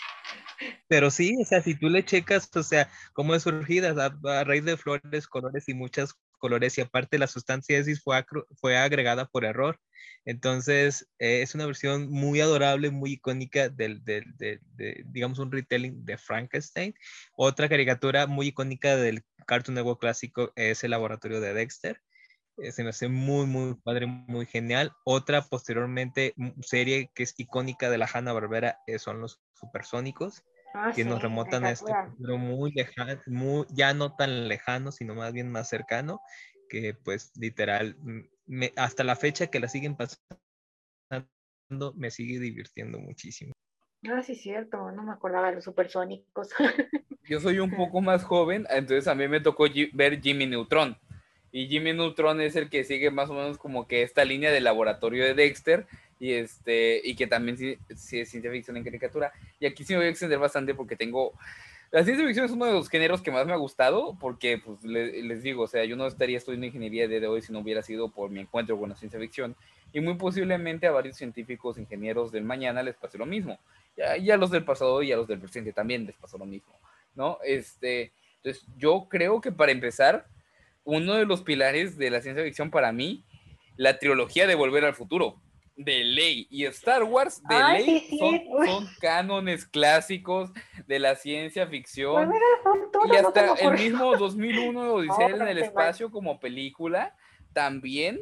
Pero sí, o sea, si tú le checas, o sea, cómo es surgida a raíz de flores, colores y muchas colores y aparte la sustancia ESIS fue, fue agregada por error. Entonces eh, es una versión muy adorable, muy icónica del, de, digamos, un retelling de Frankenstein. Otra caricatura muy icónica del Cartoon Network clásico es el laboratorio de Dexter. Eh, se me hace muy, muy padre, muy genial. Otra posteriormente serie que es icónica de la Hanna-Barbera eh, son los supersónicos. Ah, que nos remontan a este futuro muy lejano, muy, ya no tan lejano, sino más bien más cercano, que pues literal, me, hasta la fecha que la siguen pasando, me sigue divirtiendo muchísimo. Ah, sí, cierto, no me acordaba de los supersónicos. Yo soy un poco más joven, entonces a mí me tocó ver Jimmy Neutron. Y Jimmy Neutron es el que sigue más o menos como que esta línea del laboratorio de Dexter, y, este, y que también sí, sí, es ciencia ficción en caricatura. Y aquí sí me voy a extender bastante porque tengo... La ciencia ficción es uno de los géneros que más me ha gustado porque, pues, les digo, o sea, yo no estaría estudiando ingeniería de hoy si no hubiera sido por mi encuentro con la ciencia ficción. Y muy posiblemente a varios científicos, ingenieros del mañana les pase lo mismo. Y a, los del pasado y a los del presente también les pasó lo mismo, ¿no? Este, entonces, yo creo que para empezar, uno de los pilares de la ciencia ficción para mí, la trilogía de Volver al Futuro de ley. Y Star Wars de ley Son, cánones clásicos de la ciencia ficción. y hasta el mismo 2001 Odisea en el espacio como película también.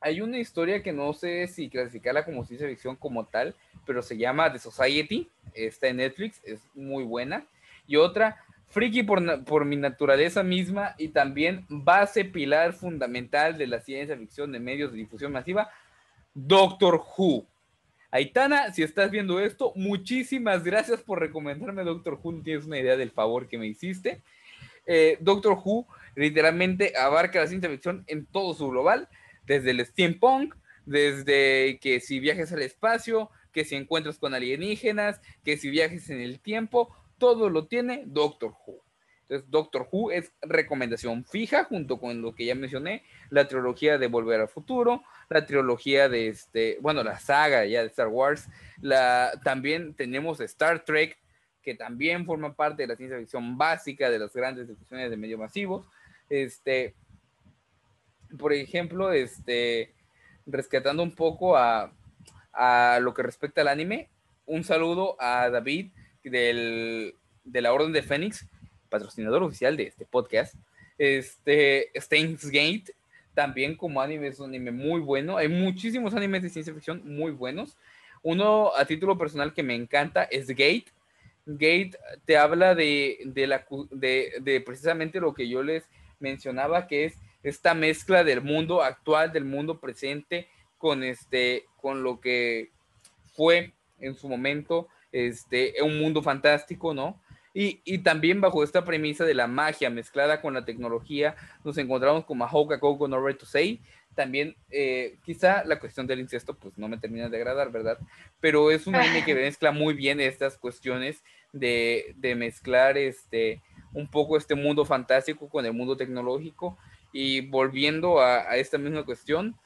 Hay una historia que no sé si clasificarla como ciencia ficción como tal, pero se llama The Society, está en Netflix, es muy buena. Y otra, friki por, mi naturaleza misma y también base pilar fundamental de la ciencia ficción de medios de difusión masiva, Doctor Who. Aitana, si estás viendo esto, muchísimas gracias por recomendarme Doctor Who. No tienes una idea del favor que me hiciste. Eh, Doctor Who literalmente abarca la ciencia ficción en todo su global, desde el steampunk, desde que si viajes al espacio, que si encuentras con alienígenas, que si viajes en el tiempo, todo lo tiene Doctor Who. Entonces, Doctor Who es recomendación fija junto con lo que ya mencioné, la trilogía de Volver al Futuro, la trilogía de este, bueno, la saga ya de Star Wars, también tenemos Star Trek, que también forma parte de la ciencia ficción básica de las grandes discusiones de medios masivos. Este, por ejemplo, este, rescatando un poco a, a lo que respecta al anime, un saludo a David del, de la Orden de Fénix, patrocinador oficial de este podcast. Este, Steins Gate, también como anime es un anime muy bueno. Hay muchísimos animes de ciencia ficción muy buenos. Uno a título personal que me encanta es Gate. Gate te habla de, de, la, de, de precisamente lo que yo les mencionaba, que es esta mezcla del mundo actual, del mundo presente, con este, con lo que fue en su momento, este, un mundo fantástico, ¿no? Y, y, también bajo esta premisa de la magia mezclada con la tecnología, nos encontramos con Mahoka Coco No Right to Say. También, eh, quizá la cuestión del incesto, pues no me termina de agradar, ¿verdad? Pero es un anime que mezcla muy bien estas cuestiones de, de mezclar este, un poco este mundo fantástico con el mundo tecnológico. Y volviendo a, a esta misma cuestión,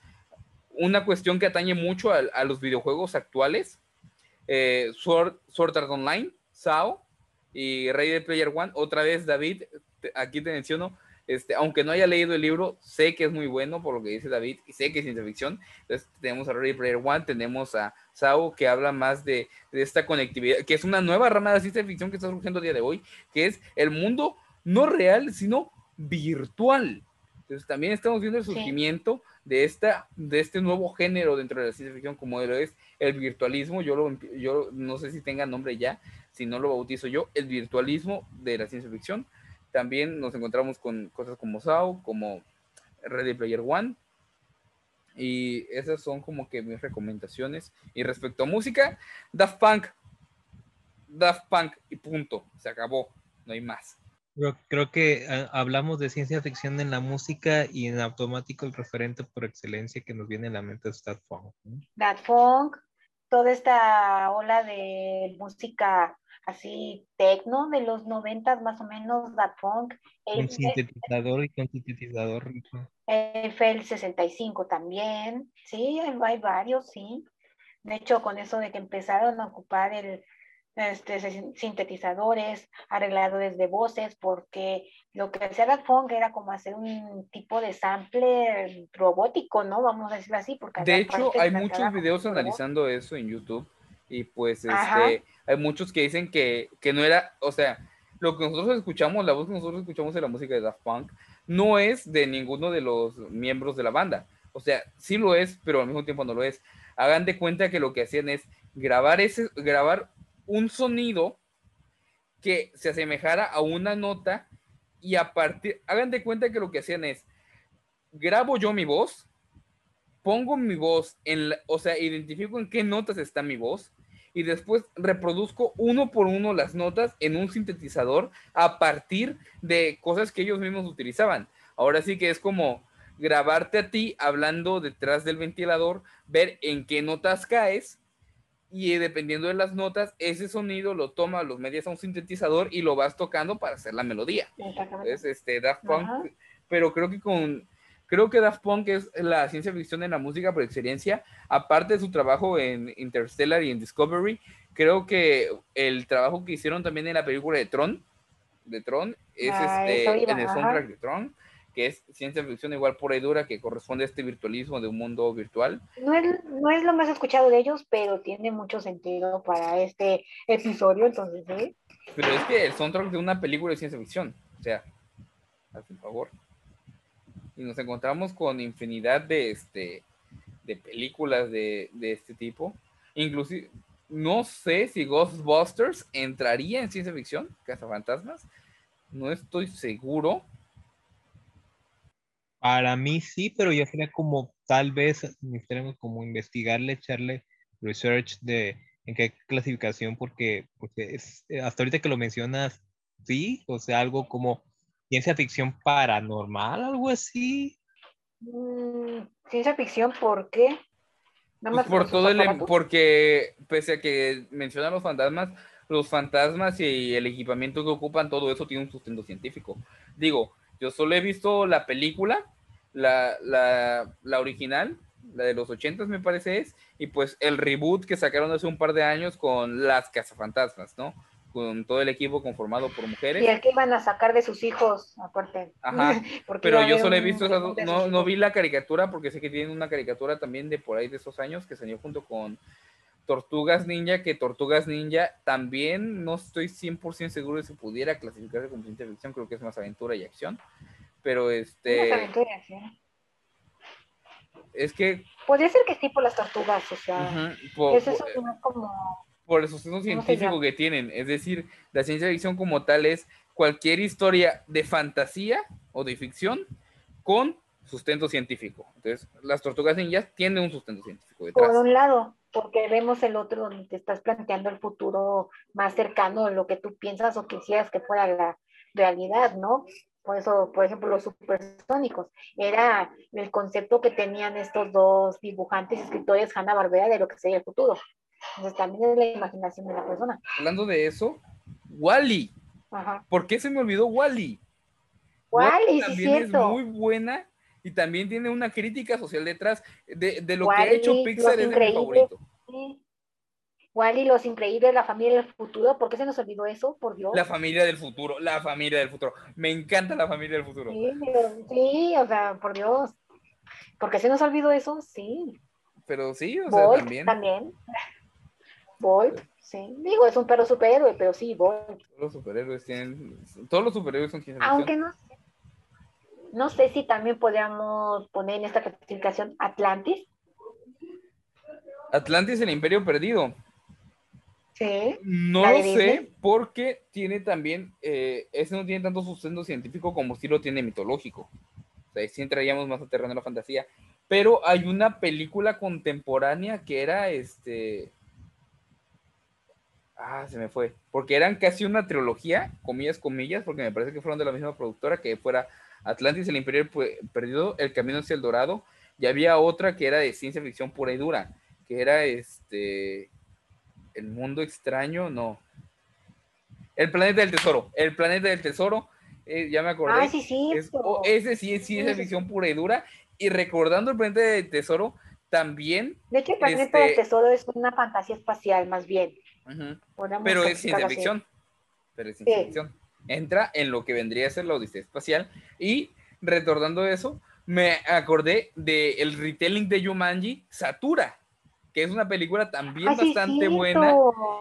una cuestión que atañe mucho a, a los videojuegos actuales, eh, Sword, Sword Art Online, SAO y Ready Player One. Otra vez, David, aquí te menciono, este, aunque no haya leído el libro, sé que es muy bueno por lo que dice David y sé que es ciencia ficción. Entonces, tenemos a Ready Player One, tenemos a SAO que habla más de, de esta conectividad, que es una nueva rama de ciencia ficción que está surgiendo a día de hoy, que es el mundo no real, sino virtual. Entonces, también estamos viendo el surgimiento. De, esta, de este nuevo género dentro de la ciencia ficción, como lo es el virtualismo. Yo, lo, yo no sé si tenga nombre ya, si no lo bautizo yo, el virtualismo de la ciencia ficción. También nos encontramos con cosas como SAO, como Ready Player One. Y esas son como que mis recomendaciones. Y respecto a música, Daft Punk. Daft Punk y punto. Se acabó. No hay más. Yo creo que uh, hablamos de ciencia ficción en la música y en automático el referente por excelencia que nos viene a la mente es Daft Punk. ¿no? Daft Punk, toda esta ola de música así tecno de los noventas más o menos, Daft Punk. Con sintetizador y con sintetizador. FL 65 también, sí, hay varios, sí. De hecho, con eso de que empezaron a ocupar el, este, sintetizadores, arregladores de voces, porque lo que hacía Daft Punk era como hacer un tipo de sample robótico, ¿no? Vamos a decirlo así. Porque de hecho, hay muchos videos analizando eso en YouTube y pues este, hay muchos que dicen que, que no era, o sea, lo que nosotros escuchamos, la voz que nosotros escuchamos en la música de Daft Punk, no es de ninguno de los miembros de la banda. O sea, sí lo es, pero al mismo tiempo no lo es. Hagan de cuenta que lo que hacían es grabar ese, grabar un sonido que se asemejara a una nota y a partir, hagan de cuenta que lo que hacían es, grabo yo mi voz, pongo mi voz en, la, o sea, identifico en qué notas está mi voz y después reproduzco uno por uno las notas en un sintetizador a partir de cosas que ellos mismos utilizaban. Ahora sí que es como grabarte a ti hablando detrás del ventilador, ver en qué notas caes y dependiendo de las notas, ese sonido lo toma, los medias a un sintetizador y lo vas tocando para hacer la melodía. Es este Daft Punk, Ajá. pero creo que con creo que Daft Punk es la ciencia ficción en la música por excelencia, aparte de su trabajo en Interstellar y en Discovery, creo que el trabajo que hicieron también en la película de Tron, de Tron, es ah, este en el soundtrack de Tron que es ciencia ficción igual pura y dura, que corresponde a este virtualismo de un mundo virtual. No es, no es lo más escuchado de ellos, pero tiene mucho sentido para este episodio, entonces, ¿eh? Pero es que el soundtrack de una película de ciencia ficción, o sea, hazme favor. Y nos encontramos con infinidad de, este, de películas de, de este tipo. Inclusive, no sé si Ghostbusters entraría en ciencia ficción, Cazafantasmas. No estoy seguro, para mí sí, pero yo sería como tal vez necesitaríamos como investigarle, echarle research de en qué clasificación, porque, porque es, eh, hasta ahorita que lo mencionas, sí, o sea, algo como ciencia ficción paranormal, algo así. Mm, ciencia ficción, ¿por qué? Nada más pues por todo el, porque pese a que mencionan los fantasmas, los fantasmas y el equipamiento que ocupan, todo eso tiene un sustento científico. Digo, yo solo he visto la película, la, la, la original, la de los ochentas me parece es, y pues el reboot que sacaron hace un par de años con Las Cazafantasmas, ¿no? Con todo el equipo conformado por mujeres. Y el que iban a sacar de sus hijos, aparte. Ajá, pero yo solo he visto, esas, no, no vi la caricatura porque sé que tienen una caricatura también de por ahí de esos años que salió junto con Tortugas Ninja, que Tortugas Ninja también no estoy 100% seguro de si pudiera clasificarse como ciencia ficción, creo que es más aventura y acción, pero este... Más aventura y acción. Es que... Podría ser que sí por las tortugas, o sea, uh -huh, por, es eso por, como... Por el sustento científico que tienen, es decir, la ciencia ficción como tal es cualquier historia de fantasía o de ficción con sustento científico. Entonces, las tortugas ninjas tienen un sustento científico detrás. Por un lado, porque vemos el otro donde te estás planteando el futuro más cercano de lo que tú piensas o quisieras que fuera la realidad, ¿no? Por eso, por ejemplo, los supersónicos, era el concepto que tenían estos dos dibujantes y escritores Hanna Barbera de lo que sería el futuro. Entonces también es la imaginación de la persona. Hablando de eso, Wally. Ajá. ¿Por qué se me olvidó Wally? Wally, sí, también es cierto. muy buena y también tiene una crítica social detrás de, de lo que ha hecho Pixar es de mi favorito. Sí. Wally, los increíbles, la familia del futuro. ¿Por qué se nos olvidó eso? Por Dios. La familia del futuro, la familia del futuro. Me encanta la familia del futuro. Sí, sí, o sea, por Dios. ¿Por qué se nos olvidó eso? Sí. Pero sí, o sea, también. también. Bolt, sí. Digo, es un perro superhéroe, pero sí, Bolt. Todos los superhéroes tienen. Todos los superhéroes son ciencia Aunque no. No sé si también podríamos poner en esta clasificación Atlantis. Atlantis, el Imperio Perdido. Sí. No ¿La lo sé porque tiene también. Eh, ese no tiene tanto sustento científico como sí lo tiene mitológico. O sea, sí entraríamos más a terreno de la fantasía. Pero hay una película contemporánea que era este. Ah, se me fue. Porque eran casi una trilogía, comillas, comillas, porque me parece que fueron de la misma productora, que fuera Atlantis, el Imperio Pe- Perdido, El Camino hacia el Dorado. Y había otra que era de ciencia ficción pura y dura, que era este. El mundo extraño, no. El planeta del tesoro. El planeta del tesoro, eh, ya me acordé. Ay, sí, sí. Es- oh, ese sí es ciencia ficción pura y dura. Y recordando el planeta del tesoro, también. De hecho, el planeta este- del tesoro es una fantasía espacial, más bien. pero es ciencia ficción. Pero es ciencia Sí. ficción. Entra en lo que vendría a ser la Odisea Espacial. Y recordando eso, me acordé del retelling de Jumanji, Satura, que es una película también sí, bastante buena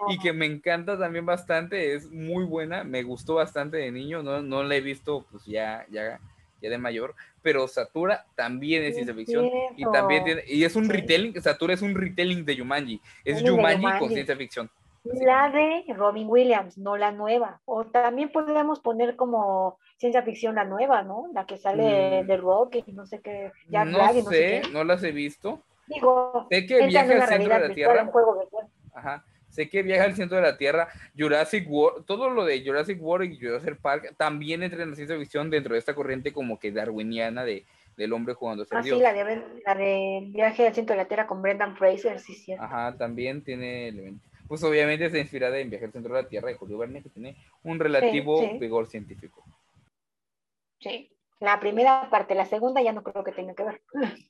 y que me encanta también bastante, es muy buena, me gustó bastante de niño, no, no la he visto pues ya, ya, ya de mayor, pero Satura también es ciencia ficción y también tiene, y es un Sí. retelling, Satura es un retelling de Jumanji, es de Jumanji con ciencia ficción. La de Robin Williams, no la nueva. O también podríamos poner como ciencia ficción la nueva, ¿no? La que sale Mm. de Rock y no sé qué. Jack No Black y no sé sé, qué. no las he visto, Digo, sé que viaja al centro de la Tierra, juego. Ajá. Sé que viaja al centro de la Tierra, Jurassic World, todo lo de Jurassic World y Jurassic Park también entra en la ciencia ficción dentro de esta corriente como que darwiniana de, del hombre jugando a ser Ah, sí, la de, la de Viaje al centro de la Tierra con Brendan Fraser, sí, sí. Ajá, también tiene elementos. Pues obviamente está inspirada en Viaje al centro de la Tierra de Julio Verne, que tiene un relativo sí. vigor científico. Sí, la primera parte, la segunda ya no creo que tenga que ver.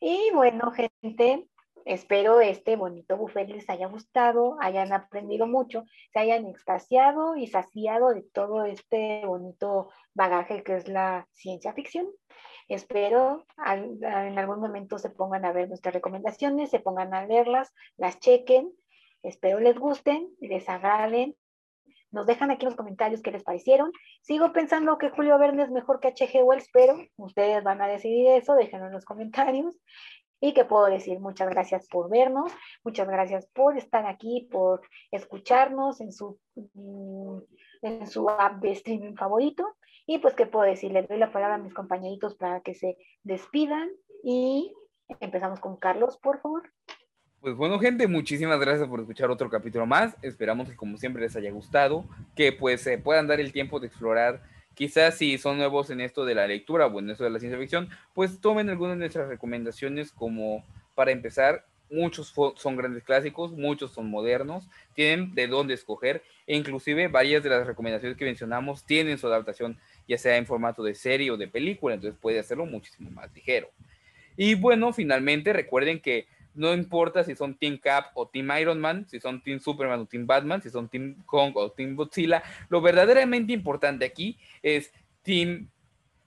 Y bueno, gente, espero este bonito buffet les haya gustado, hayan aprendido mucho, se hayan extasiado y saciado de todo este bonito bagaje que es la ciencia ficción. Espero en algún momento se pongan a ver nuestras recomendaciones, se pongan a leerlas, las chequen. Espero les gusten, les agraden. Nos dejan aquí en los comentarios qué les parecieron. Sigo pensando que Julio Verne es mejor que H.G. Wells, pero ustedes van a decidir eso, déjenlo en los comentarios. Y que puedo decir muchas gracias por vernos, muchas gracias por estar aquí, por escucharnos en su, mm, en su app de streaming favorito. Y pues, ¿qué puedo decir? Les doy la palabra a mis compañeritos para que se despidan y empezamos con Carlos, por favor. Pues bueno, gente, muchísimas gracias por escuchar otro capítulo más. Esperamos que como siempre les haya gustado, que pues se puedan dar el tiempo de explorar. Quizás si son nuevos en esto de la lectura o en esto de la ciencia ficción, pues tomen algunas de nuestras recomendaciones como para empezar. Muchos son grandes clásicos, muchos son modernos, tienen de dónde escoger e inclusive varias de las recomendaciones que mencionamos tienen su adaptación ya sea en formato de serie o de película, entonces puede hacerlo muchísimo más ligero. Y bueno, finalmente recuerden que no importa si son Team Cap o Team Iron Man, si son Team Superman o Team Batman, si son Team Kong o Team Godzilla, lo verdaderamente importante aquí es Team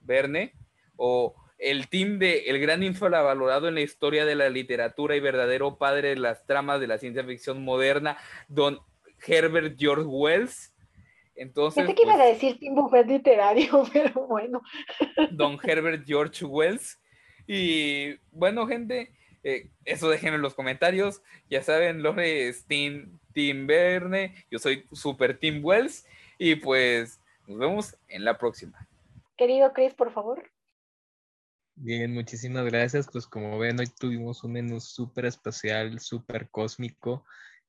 Verne o el team de el gran infravalorado en la historia de la literatura y verdadero padre de las tramas de la ciencia ficción moderna, don Herbert George Wells. Entonces, Pensé que iba a pues, decir Team Buffet literario, pero bueno. don Herbert George Wells. Y bueno, gente, eh, eso déjenlo en los comentarios. Ya saben, Lore es Team, Team Verne, yo soy Super Team Wells. Y pues nos vemos en la próxima. Querido Chris, por favor. Bien, muchísimas gracias. Pues como ven, hoy tuvimos un menú súper especial, súper cósmico,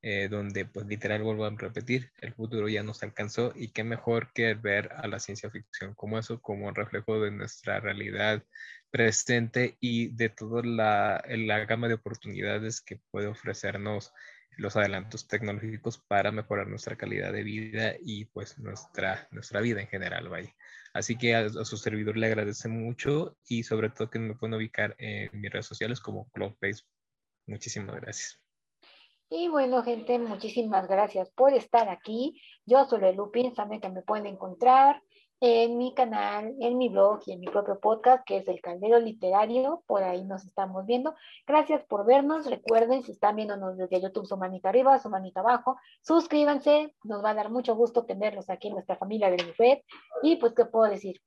eh, donde pues literal vuelvo a repetir, el futuro ya nos alcanzó y qué mejor que ver a la ciencia ficción como eso, como reflejo de nuestra realidad presente y de toda la, la gama de oportunidades que puede ofrecernos los adelantos tecnológicos para mejorar nuestra calidad de vida y pues nuestra, nuestra vida en general, vaya. Así que a, su servidor le agradece mucho y sobre todo que me pueden ubicar en mis redes sociales como Facebook. Muchísimas gracias. Y bueno, gente, muchísimas gracias por estar aquí. Yo soy Lupin, saben que me pueden encontrar en mi canal, en mi blog y en mi propio podcast, que es El Caldero Literario. Por ahí nos estamos viendo. Gracias por vernos. Recuerden, si están viéndonos desde YouTube, su manita arriba, su manita abajo. Suscríbanse. Nos va a dar mucho gusto tenerlos aquí en nuestra familia del buffet. Y pues, ¿qué puedo decir?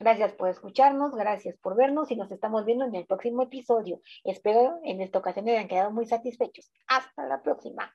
Gracias por escucharnos, gracias por vernos y nos estamos viendo en el próximo episodio. Espero en esta ocasión hayan quedado muy satisfechos. Hasta la próxima.